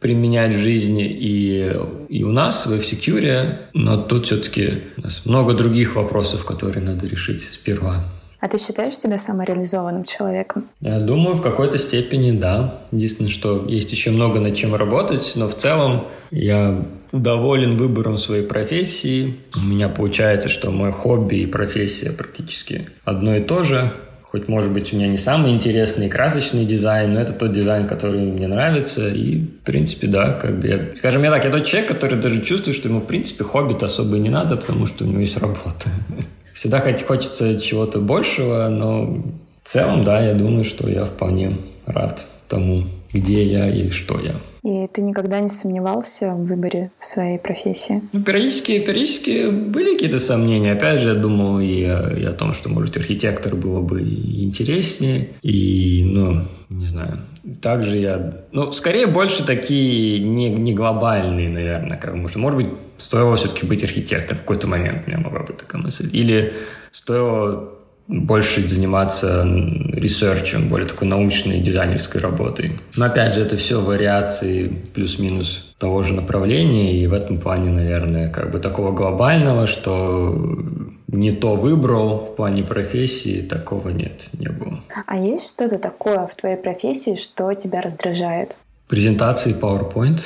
применять в жизни и, и у нас, в F-Secure, но тут все-таки у нас много других вопросов, которые надо решить сперва. А ты считаешь себя самореализованным человеком? Я думаю, в какой-то степени да. Единственное, что есть еще много над чем работать, но в целом я доволен выбором своей профессии. У меня получается, что мое хобби и профессия практически одно и то же. Хоть, может быть, у меня не самый интересный и красочный дизайн, но это тот дизайн, который мне нравится. И, в принципе, да, как бы я... Скажем я так, я тот человек, который даже чувствует, что ему, в принципе, хобби-то особо и не надо, потому что у него есть работа. Всегда хочется чего-то большего, но в целом, да, я думаю, что я вполне рад тому, где я и что я. И ты никогда не сомневался в выборе своей профессии? Ну, периодически, периодически были какие-то сомнения. Опять же, я думал и, и о том, что, может, архитектор было бы интереснее. И, ну, не знаю. Также я... Ну, скорее, больше такие не, не глобальные, наверное. Как, может, может быть, стоило все-таки быть архитектором в какой-то момент. У меня могла быть такая мысль. Или стоило больше заниматься ресерчем, более такой научной дизайнерской работой. Но опять же, это все вариации плюс-минус того же направления, и в этом плане, наверное, как бы такого глобального, что не то выбрал в плане профессии, такого нет, не было. А есть что-то такое в твоей профессии, что тебя раздражает? Презентации PowerPoint.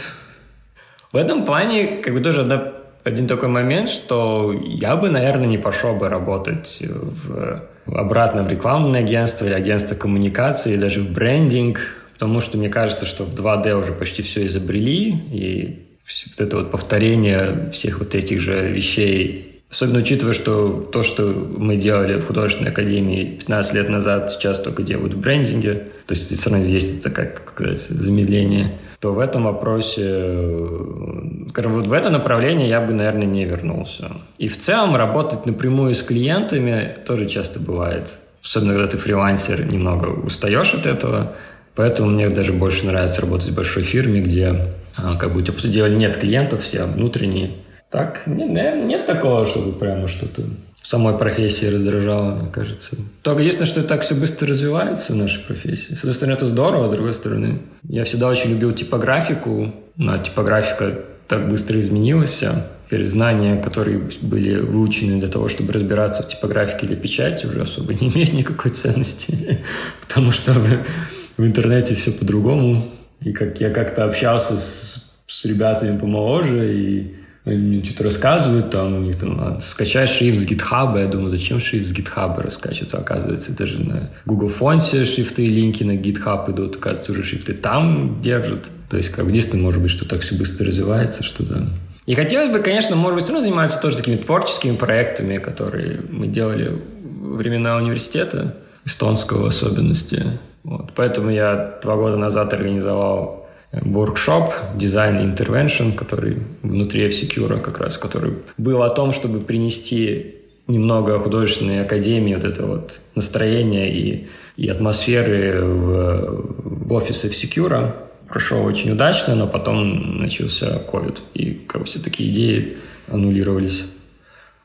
В этом плане как бы тоже одна один такой момент, что я бы, наверное, не пошел бы работать в обратно в рекламное агентство или агентство коммуникации, даже в брендинг, потому что мне кажется, что в 2D уже почти все изобрели, и вот это вот повторение всех вот этих же вещей Особенно учитывая, что то, что мы делали в художественной академии 15 лет назад, сейчас только делают в брендинге. То есть все равно есть это как, как сказать, замедление то в этом вопросе, скажем, вот в это направление я бы, наверное, не вернулся. И в целом работать напрямую с клиентами тоже часто бывает. Особенно, когда ты фрилансер, немного устаешь от этого. Поэтому мне даже больше нравится работать в большой фирме, где а, как бы у тебя нет клиентов, все внутренние. Так, нет, наверное, нет такого, чтобы прямо что-то в самой профессии раздражало, мне кажется. Только единственное, что так все быстро развивается в нашей профессии. С одной стороны, это здорово, с другой стороны, я всегда очень любил типографику, но типографика так быстро изменилась. Теперь знания, которые были выучены для того, чтобы разбираться в типографике или печати, уже особо не имеют никакой ценности, потому что в интернете все по-другому. И как я как-то общался с, с ребятами помоложе, и они мне что-то рассказывают, там у них там, а, скачай шрифт с GitHub, я думаю, зачем шрифт с GitHub раскачивать? Оказывается, даже на Google фонте шрифты и линки на GitHub идут, оказывается, уже шрифты там держат. То есть, как бы, единственное, может быть, что так все быстро развивается, что да. И хотелось бы, конечно, может быть, все равно заниматься тоже такими творческими проектами, которые мы делали во времена университета, эстонского в особенности. Вот. Поэтому я два года назад организовал workshop Design Intervention, который внутри F-Secure как раз, который был о том, чтобы принести немного художественной академии, вот это вот настроение и, и атмосферы в, в офис F-Secure. Прошел очень удачно, но потом начался COVID, и как бы все такие идеи аннулировались.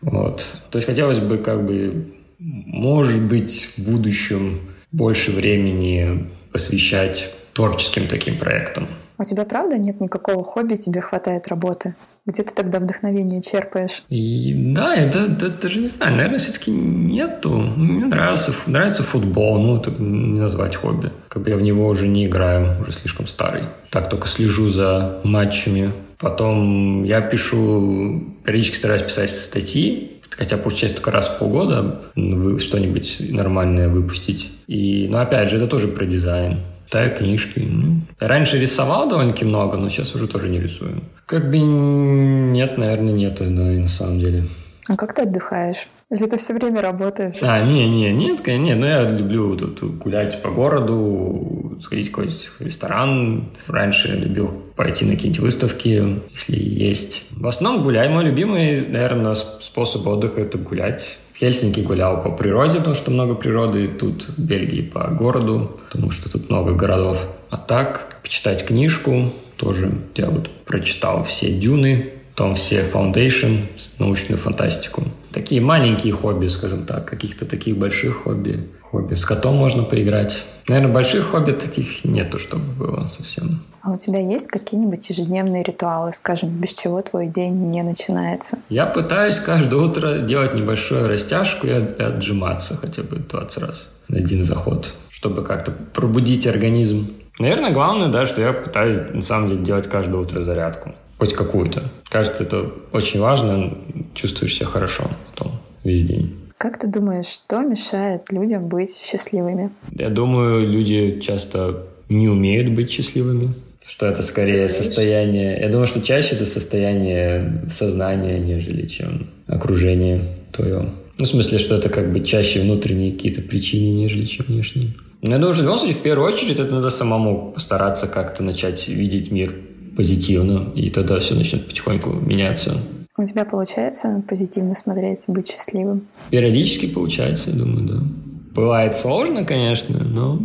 Вот. То есть хотелось бы как бы, может быть, в будущем больше времени посвящать творческим таким проектам. У тебя правда нет никакого хобби, тебе хватает работы? Где ты тогда вдохновение черпаешь? И, да, это даже не знаю, наверное, все-таки нету. Мне нравится, нравится футбол, ну, это не назвать хобби. Как бы я в него уже не играю, уже слишком старый. Так только слежу за матчами. Потом я пишу, периодически стараюсь писать статьи, хотя получается только раз в полгода что-нибудь нормальное выпустить. И, ну, опять же, это тоже про дизайн читаю книжки. Ну, раньше рисовал довольно-таки много, но сейчас уже тоже не рисую. Как бы нет, наверное, нет, да, на самом деле. А как ты отдыхаешь? Или ты все время работаешь? А, не, не, нет, конечно, нет, но я люблю тут гулять по городу, сходить в какой-нибудь ресторан. Раньше я любил пойти на какие-нибудь выставки, если есть. В основном гуляй. Мой любимый, наверное, способ отдыха – это гулять. Хельсинки гулял по природе, потому что много природы, тут в Бельгии по городу, потому что тут много городов. А так, почитать книжку, тоже я вот прочитал все «Дюны», потом все Foundation, научную фантастику. Такие маленькие хобби, скажем так, каких-то таких больших хобби. Хобби с котом можно поиграть. Наверное, больших хобби таких нету, чтобы было совсем. А у тебя есть какие-нибудь ежедневные ритуалы, скажем, без чего твой день не начинается? Я пытаюсь каждое утро делать небольшую растяжку и отжиматься хотя бы 20 раз на один заход, чтобы как-то пробудить организм. Наверное, главное, да, что я пытаюсь на самом деле делать каждое утро зарядку. Хоть какую-то. Кажется, это очень важно. Чувствуешь себя хорошо потом весь день. Как ты думаешь, что мешает людям быть счастливыми? Я думаю, люди часто не умеют быть счастливыми. Что это скорее состояние... Я думаю, что чаще это состояние сознания, нежели чем окружение твое. Ну, в смысле, что это как бы чаще внутренние какие-то причины, нежели чем внешние. Я думаю, что в любом случае, в первую очередь, это надо самому постараться как-то начать видеть мир позитивно, и тогда все начнет потихоньку меняться. У тебя получается позитивно смотреть, быть счастливым? Периодически получается, я думаю, да. Бывает сложно, конечно, но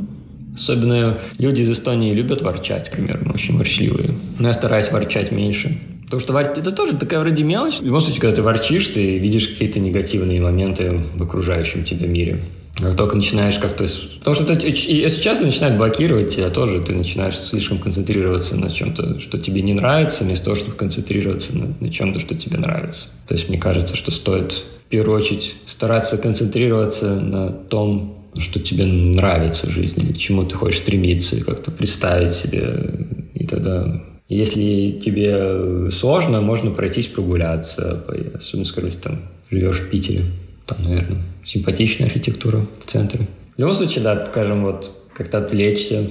особенно люди из Эстонии любят ворчать, примерно, очень ворчливые. Но я стараюсь ворчать меньше. Потому что это тоже такая вроде мелочь. В любом случае, когда ты ворчишь, ты видишь какие-то негативные моменты в окружающем тебя мире. Как только начинаешь как-то... Потому что это, если часто начинает блокировать тебя тоже, ты начинаешь слишком концентрироваться на чем-то, что тебе не нравится, вместо того, чтобы концентрироваться на, на чем-то, что тебе нравится. То есть мне кажется, что стоит в первую очередь стараться концентрироваться на том, что тебе нравится в жизни, к чему ты хочешь стремиться, и как-то представить себе, и тогда если тебе сложно, можно пройтись прогуляться, особенно, скажем, там живешь в Питере, там, наверное, симпатичная архитектура в центре. В любом случае, да, скажем, вот как-то отвлечься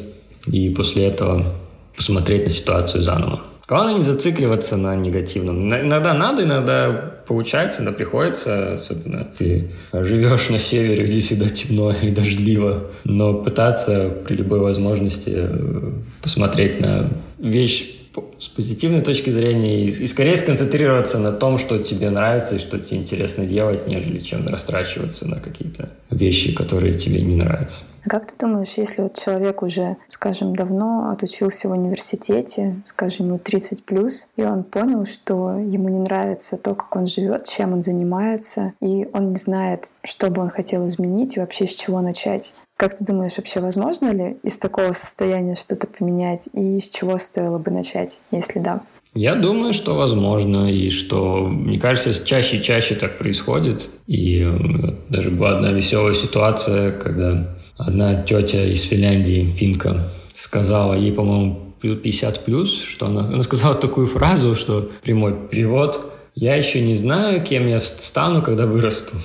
и после этого посмотреть на ситуацию заново. Главное не зацикливаться на негативном. Иногда надо, иногда получается, иногда приходится, особенно ты живешь на севере, где всегда темно и дождливо, но пытаться при любой возможности э, посмотреть на вещь с позитивной точки зрения и, и скорее сконцентрироваться на том, что тебе нравится и что тебе интересно делать, нежели чем растрачиваться на какие-то вещи, которые тебе не нравятся. А как ты думаешь, если вот человек уже, скажем, давно отучился в университете, скажем, ему 30 плюс, и он понял, что ему не нравится то, как он живет, чем он занимается, и он не знает, что бы он хотел изменить и вообще с чего начать. Как ты думаешь, вообще возможно ли из такого состояния что-то поменять? И с чего стоило бы начать, если да? Я думаю, что возможно, и что, мне кажется, чаще и чаще так происходит. И э, даже была одна веселая ситуация, когда одна тетя из Финляндии, финка, сказала, ей, по-моему, 50 плюс, что она, она сказала такую фразу, что прямой перевод «Я еще не знаю, кем я стану, когда вырасту».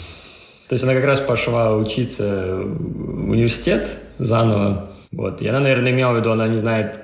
То есть она как раз пошла учиться в университет заново. Вот. И она, наверное, имела в виду, она не знает,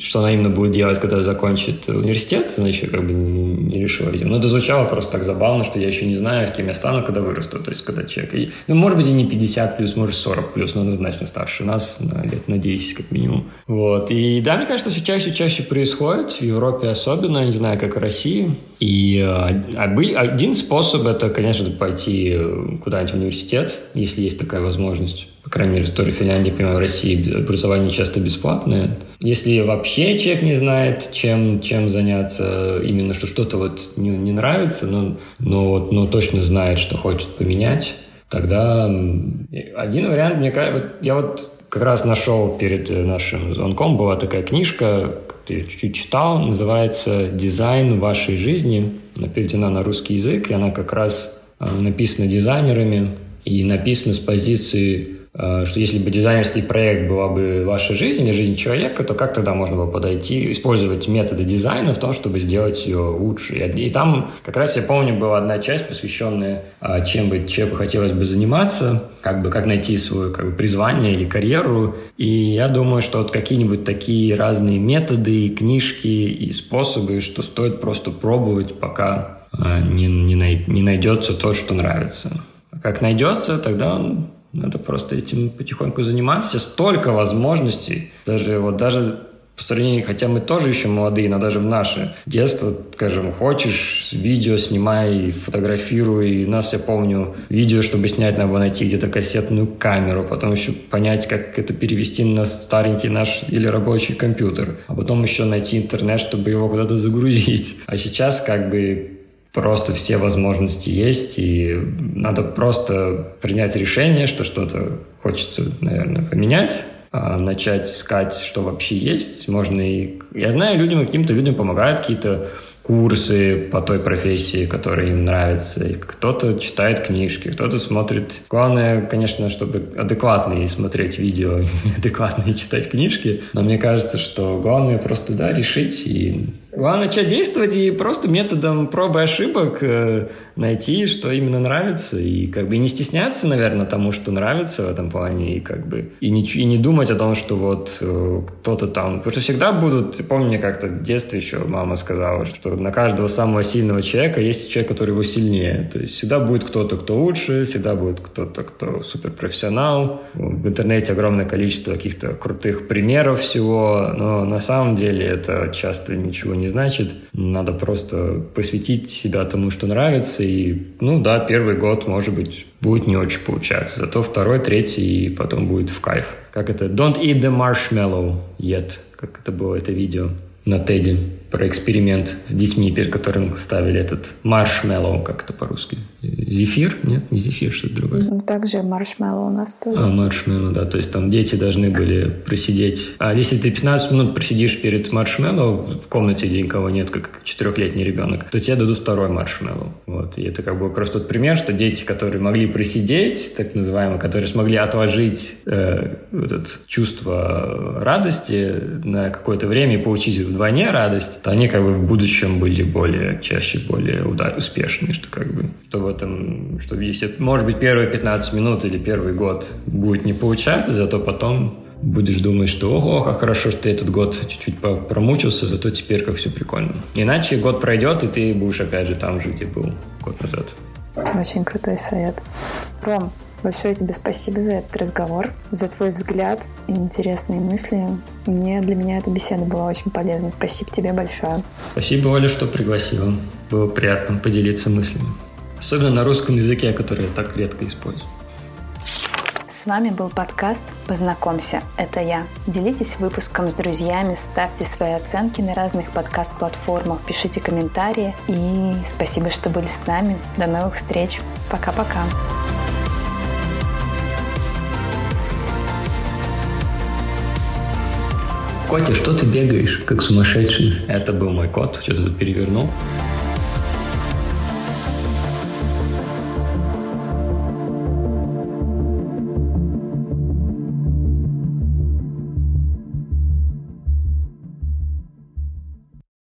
что она именно будет делать, когда закончит университет, она еще как бы не решила, видимо. Но это звучало просто так забавно, что я еще не знаю, с кем я стану, когда вырасту. То есть, когда человек... И, ну, может быть, и не 50 плюс, может, 40 плюс, но однозначно старше нас, на лет на 10 как минимум. Вот. И да, мне кажется, все чаще и чаще происходит, в Европе особенно, не знаю, как в России. И э, один способ – это, конечно, пойти куда-нибудь в университет, если есть такая возможность по крайней мере, в той Финляндии, понимаю, в России образование часто бесплатное. Если вообще человек не знает, чем, чем заняться, именно что что-то вот не, не нравится, но, но, вот, но точно знает, что хочет поменять, тогда один вариант, мне кажется, я вот как раз нашел перед нашим звонком, была такая книжка, ты чуть-чуть читал, называется «Дизайн вашей жизни». Она переведена на русский язык, и она как раз э, написана дизайнерами и написана с позиции Э, что если бы дизайнерский проект была бы ваша жизнь или жизнь человека, то как тогда можно было подойти, использовать методы дизайна в том, чтобы сделать ее лучше. И там как раз я помню была одна часть, посвященная э, чем бы человеку хотелось бы заниматься, как бы как найти свое как бы, призвание или карьеру. И я думаю, что вот какие-нибудь такие разные методы, книжки и способы, что стоит просто пробовать, пока э, не, не, не найдется то, что нравится. Как найдется, тогда он надо просто этим потихоньку заниматься. Столько возможностей. Даже вот даже по сравнению, хотя мы тоже еще молодые, но даже в наше детство, скажем, хочешь, видео снимай, фотографируй. У нас, я помню, видео, чтобы снять, надо было найти где-то кассетную камеру, потом еще понять, как это перевести на старенький наш или рабочий компьютер, а потом еще найти интернет, чтобы его куда-то загрузить. А сейчас как бы просто все возможности есть, и надо просто принять решение, что что-то хочется, наверное, поменять, а начать искать, что вообще есть. Можно и... Я знаю, людям, каким-то людям помогают какие-то курсы по той профессии, которая им нравится. И кто-то читает книжки, кто-то смотрит. Главное, конечно, чтобы адекватные смотреть видео, адекватные читать книжки. Но мне кажется, что главное просто, да, решить и Главное начать действовать и просто методом проб и ошибок э, найти, что именно нравится, и как бы не стесняться, наверное, тому, что нравится в этом плане, и как бы и не, и не думать о том, что вот э, кто-то там... Потому что всегда будут... Помню, как-то в детстве еще мама сказала, что на каждого самого сильного человека есть человек, который его сильнее. То есть всегда будет кто-то, кто лучше, всегда будет кто-то, кто суперпрофессионал. В интернете огромное количество каких-то крутых примеров всего, но на самом деле это часто ничего не значит. Надо просто посвятить себя тому, что нравится, и, ну да, первый год, может быть, будет не очень получаться. Зато второй, третий, и потом будет в кайф. Как это? Don't eat the marshmallow yet. Как это было, это видео на TED -е про эксперимент с детьми, перед которым ставили этот маршмеллоу, как это по-русски. Зефир? Нет, не зефир, что-то другое. Ну, также маршмеллоу у нас тоже. А, маршмеллоу, да. То есть там дети должны были просидеть. А если ты 15 минут просидишь перед маршмеллоу в комнате, где никого нет, как четырехлетний ребенок, то тебе дадут второй маршмеллоу. Вот. И это как бы как раз тот пример, что дети, которые могли просидеть, так называемые, которые смогли отложить э, вот чувство радости на какое-то время и получить вдвойне радость, то они как бы в будущем были более, чаще более успешны, что как бы, что в этом, что если, может быть, первые 15 минут или первый год будет не получаться, зато потом будешь думать, что ого, как хорошо, что ты этот год чуть-чуть промучился, зато теперь как все прикольно. Иначе год пройдет, и ты будешь опять же там же, где был год назад. Очень крутой совет. Ром, Большое тебе спасибо за этот разговор, за твой взгляд и интересные мысли. Мне для меня эта беседа была очень полезна. Спасибо тебе большое. Спасибо, Оля, что пригласила. Было приятно поделиться мыслями. Особенно на русском языке, который я так редко использую. С вами был подкаст «Познакомься». Это я. Делитесь выпуском с друзьями, ставьте свои оценки на разных подкаст-платформах, пишите комментарии. И спасибо, что были с нами. До новых встреч. Пока-пока. Котя, что ты бегаешь, как сумасшедший? Это был мой кот, что-то тут перевернул.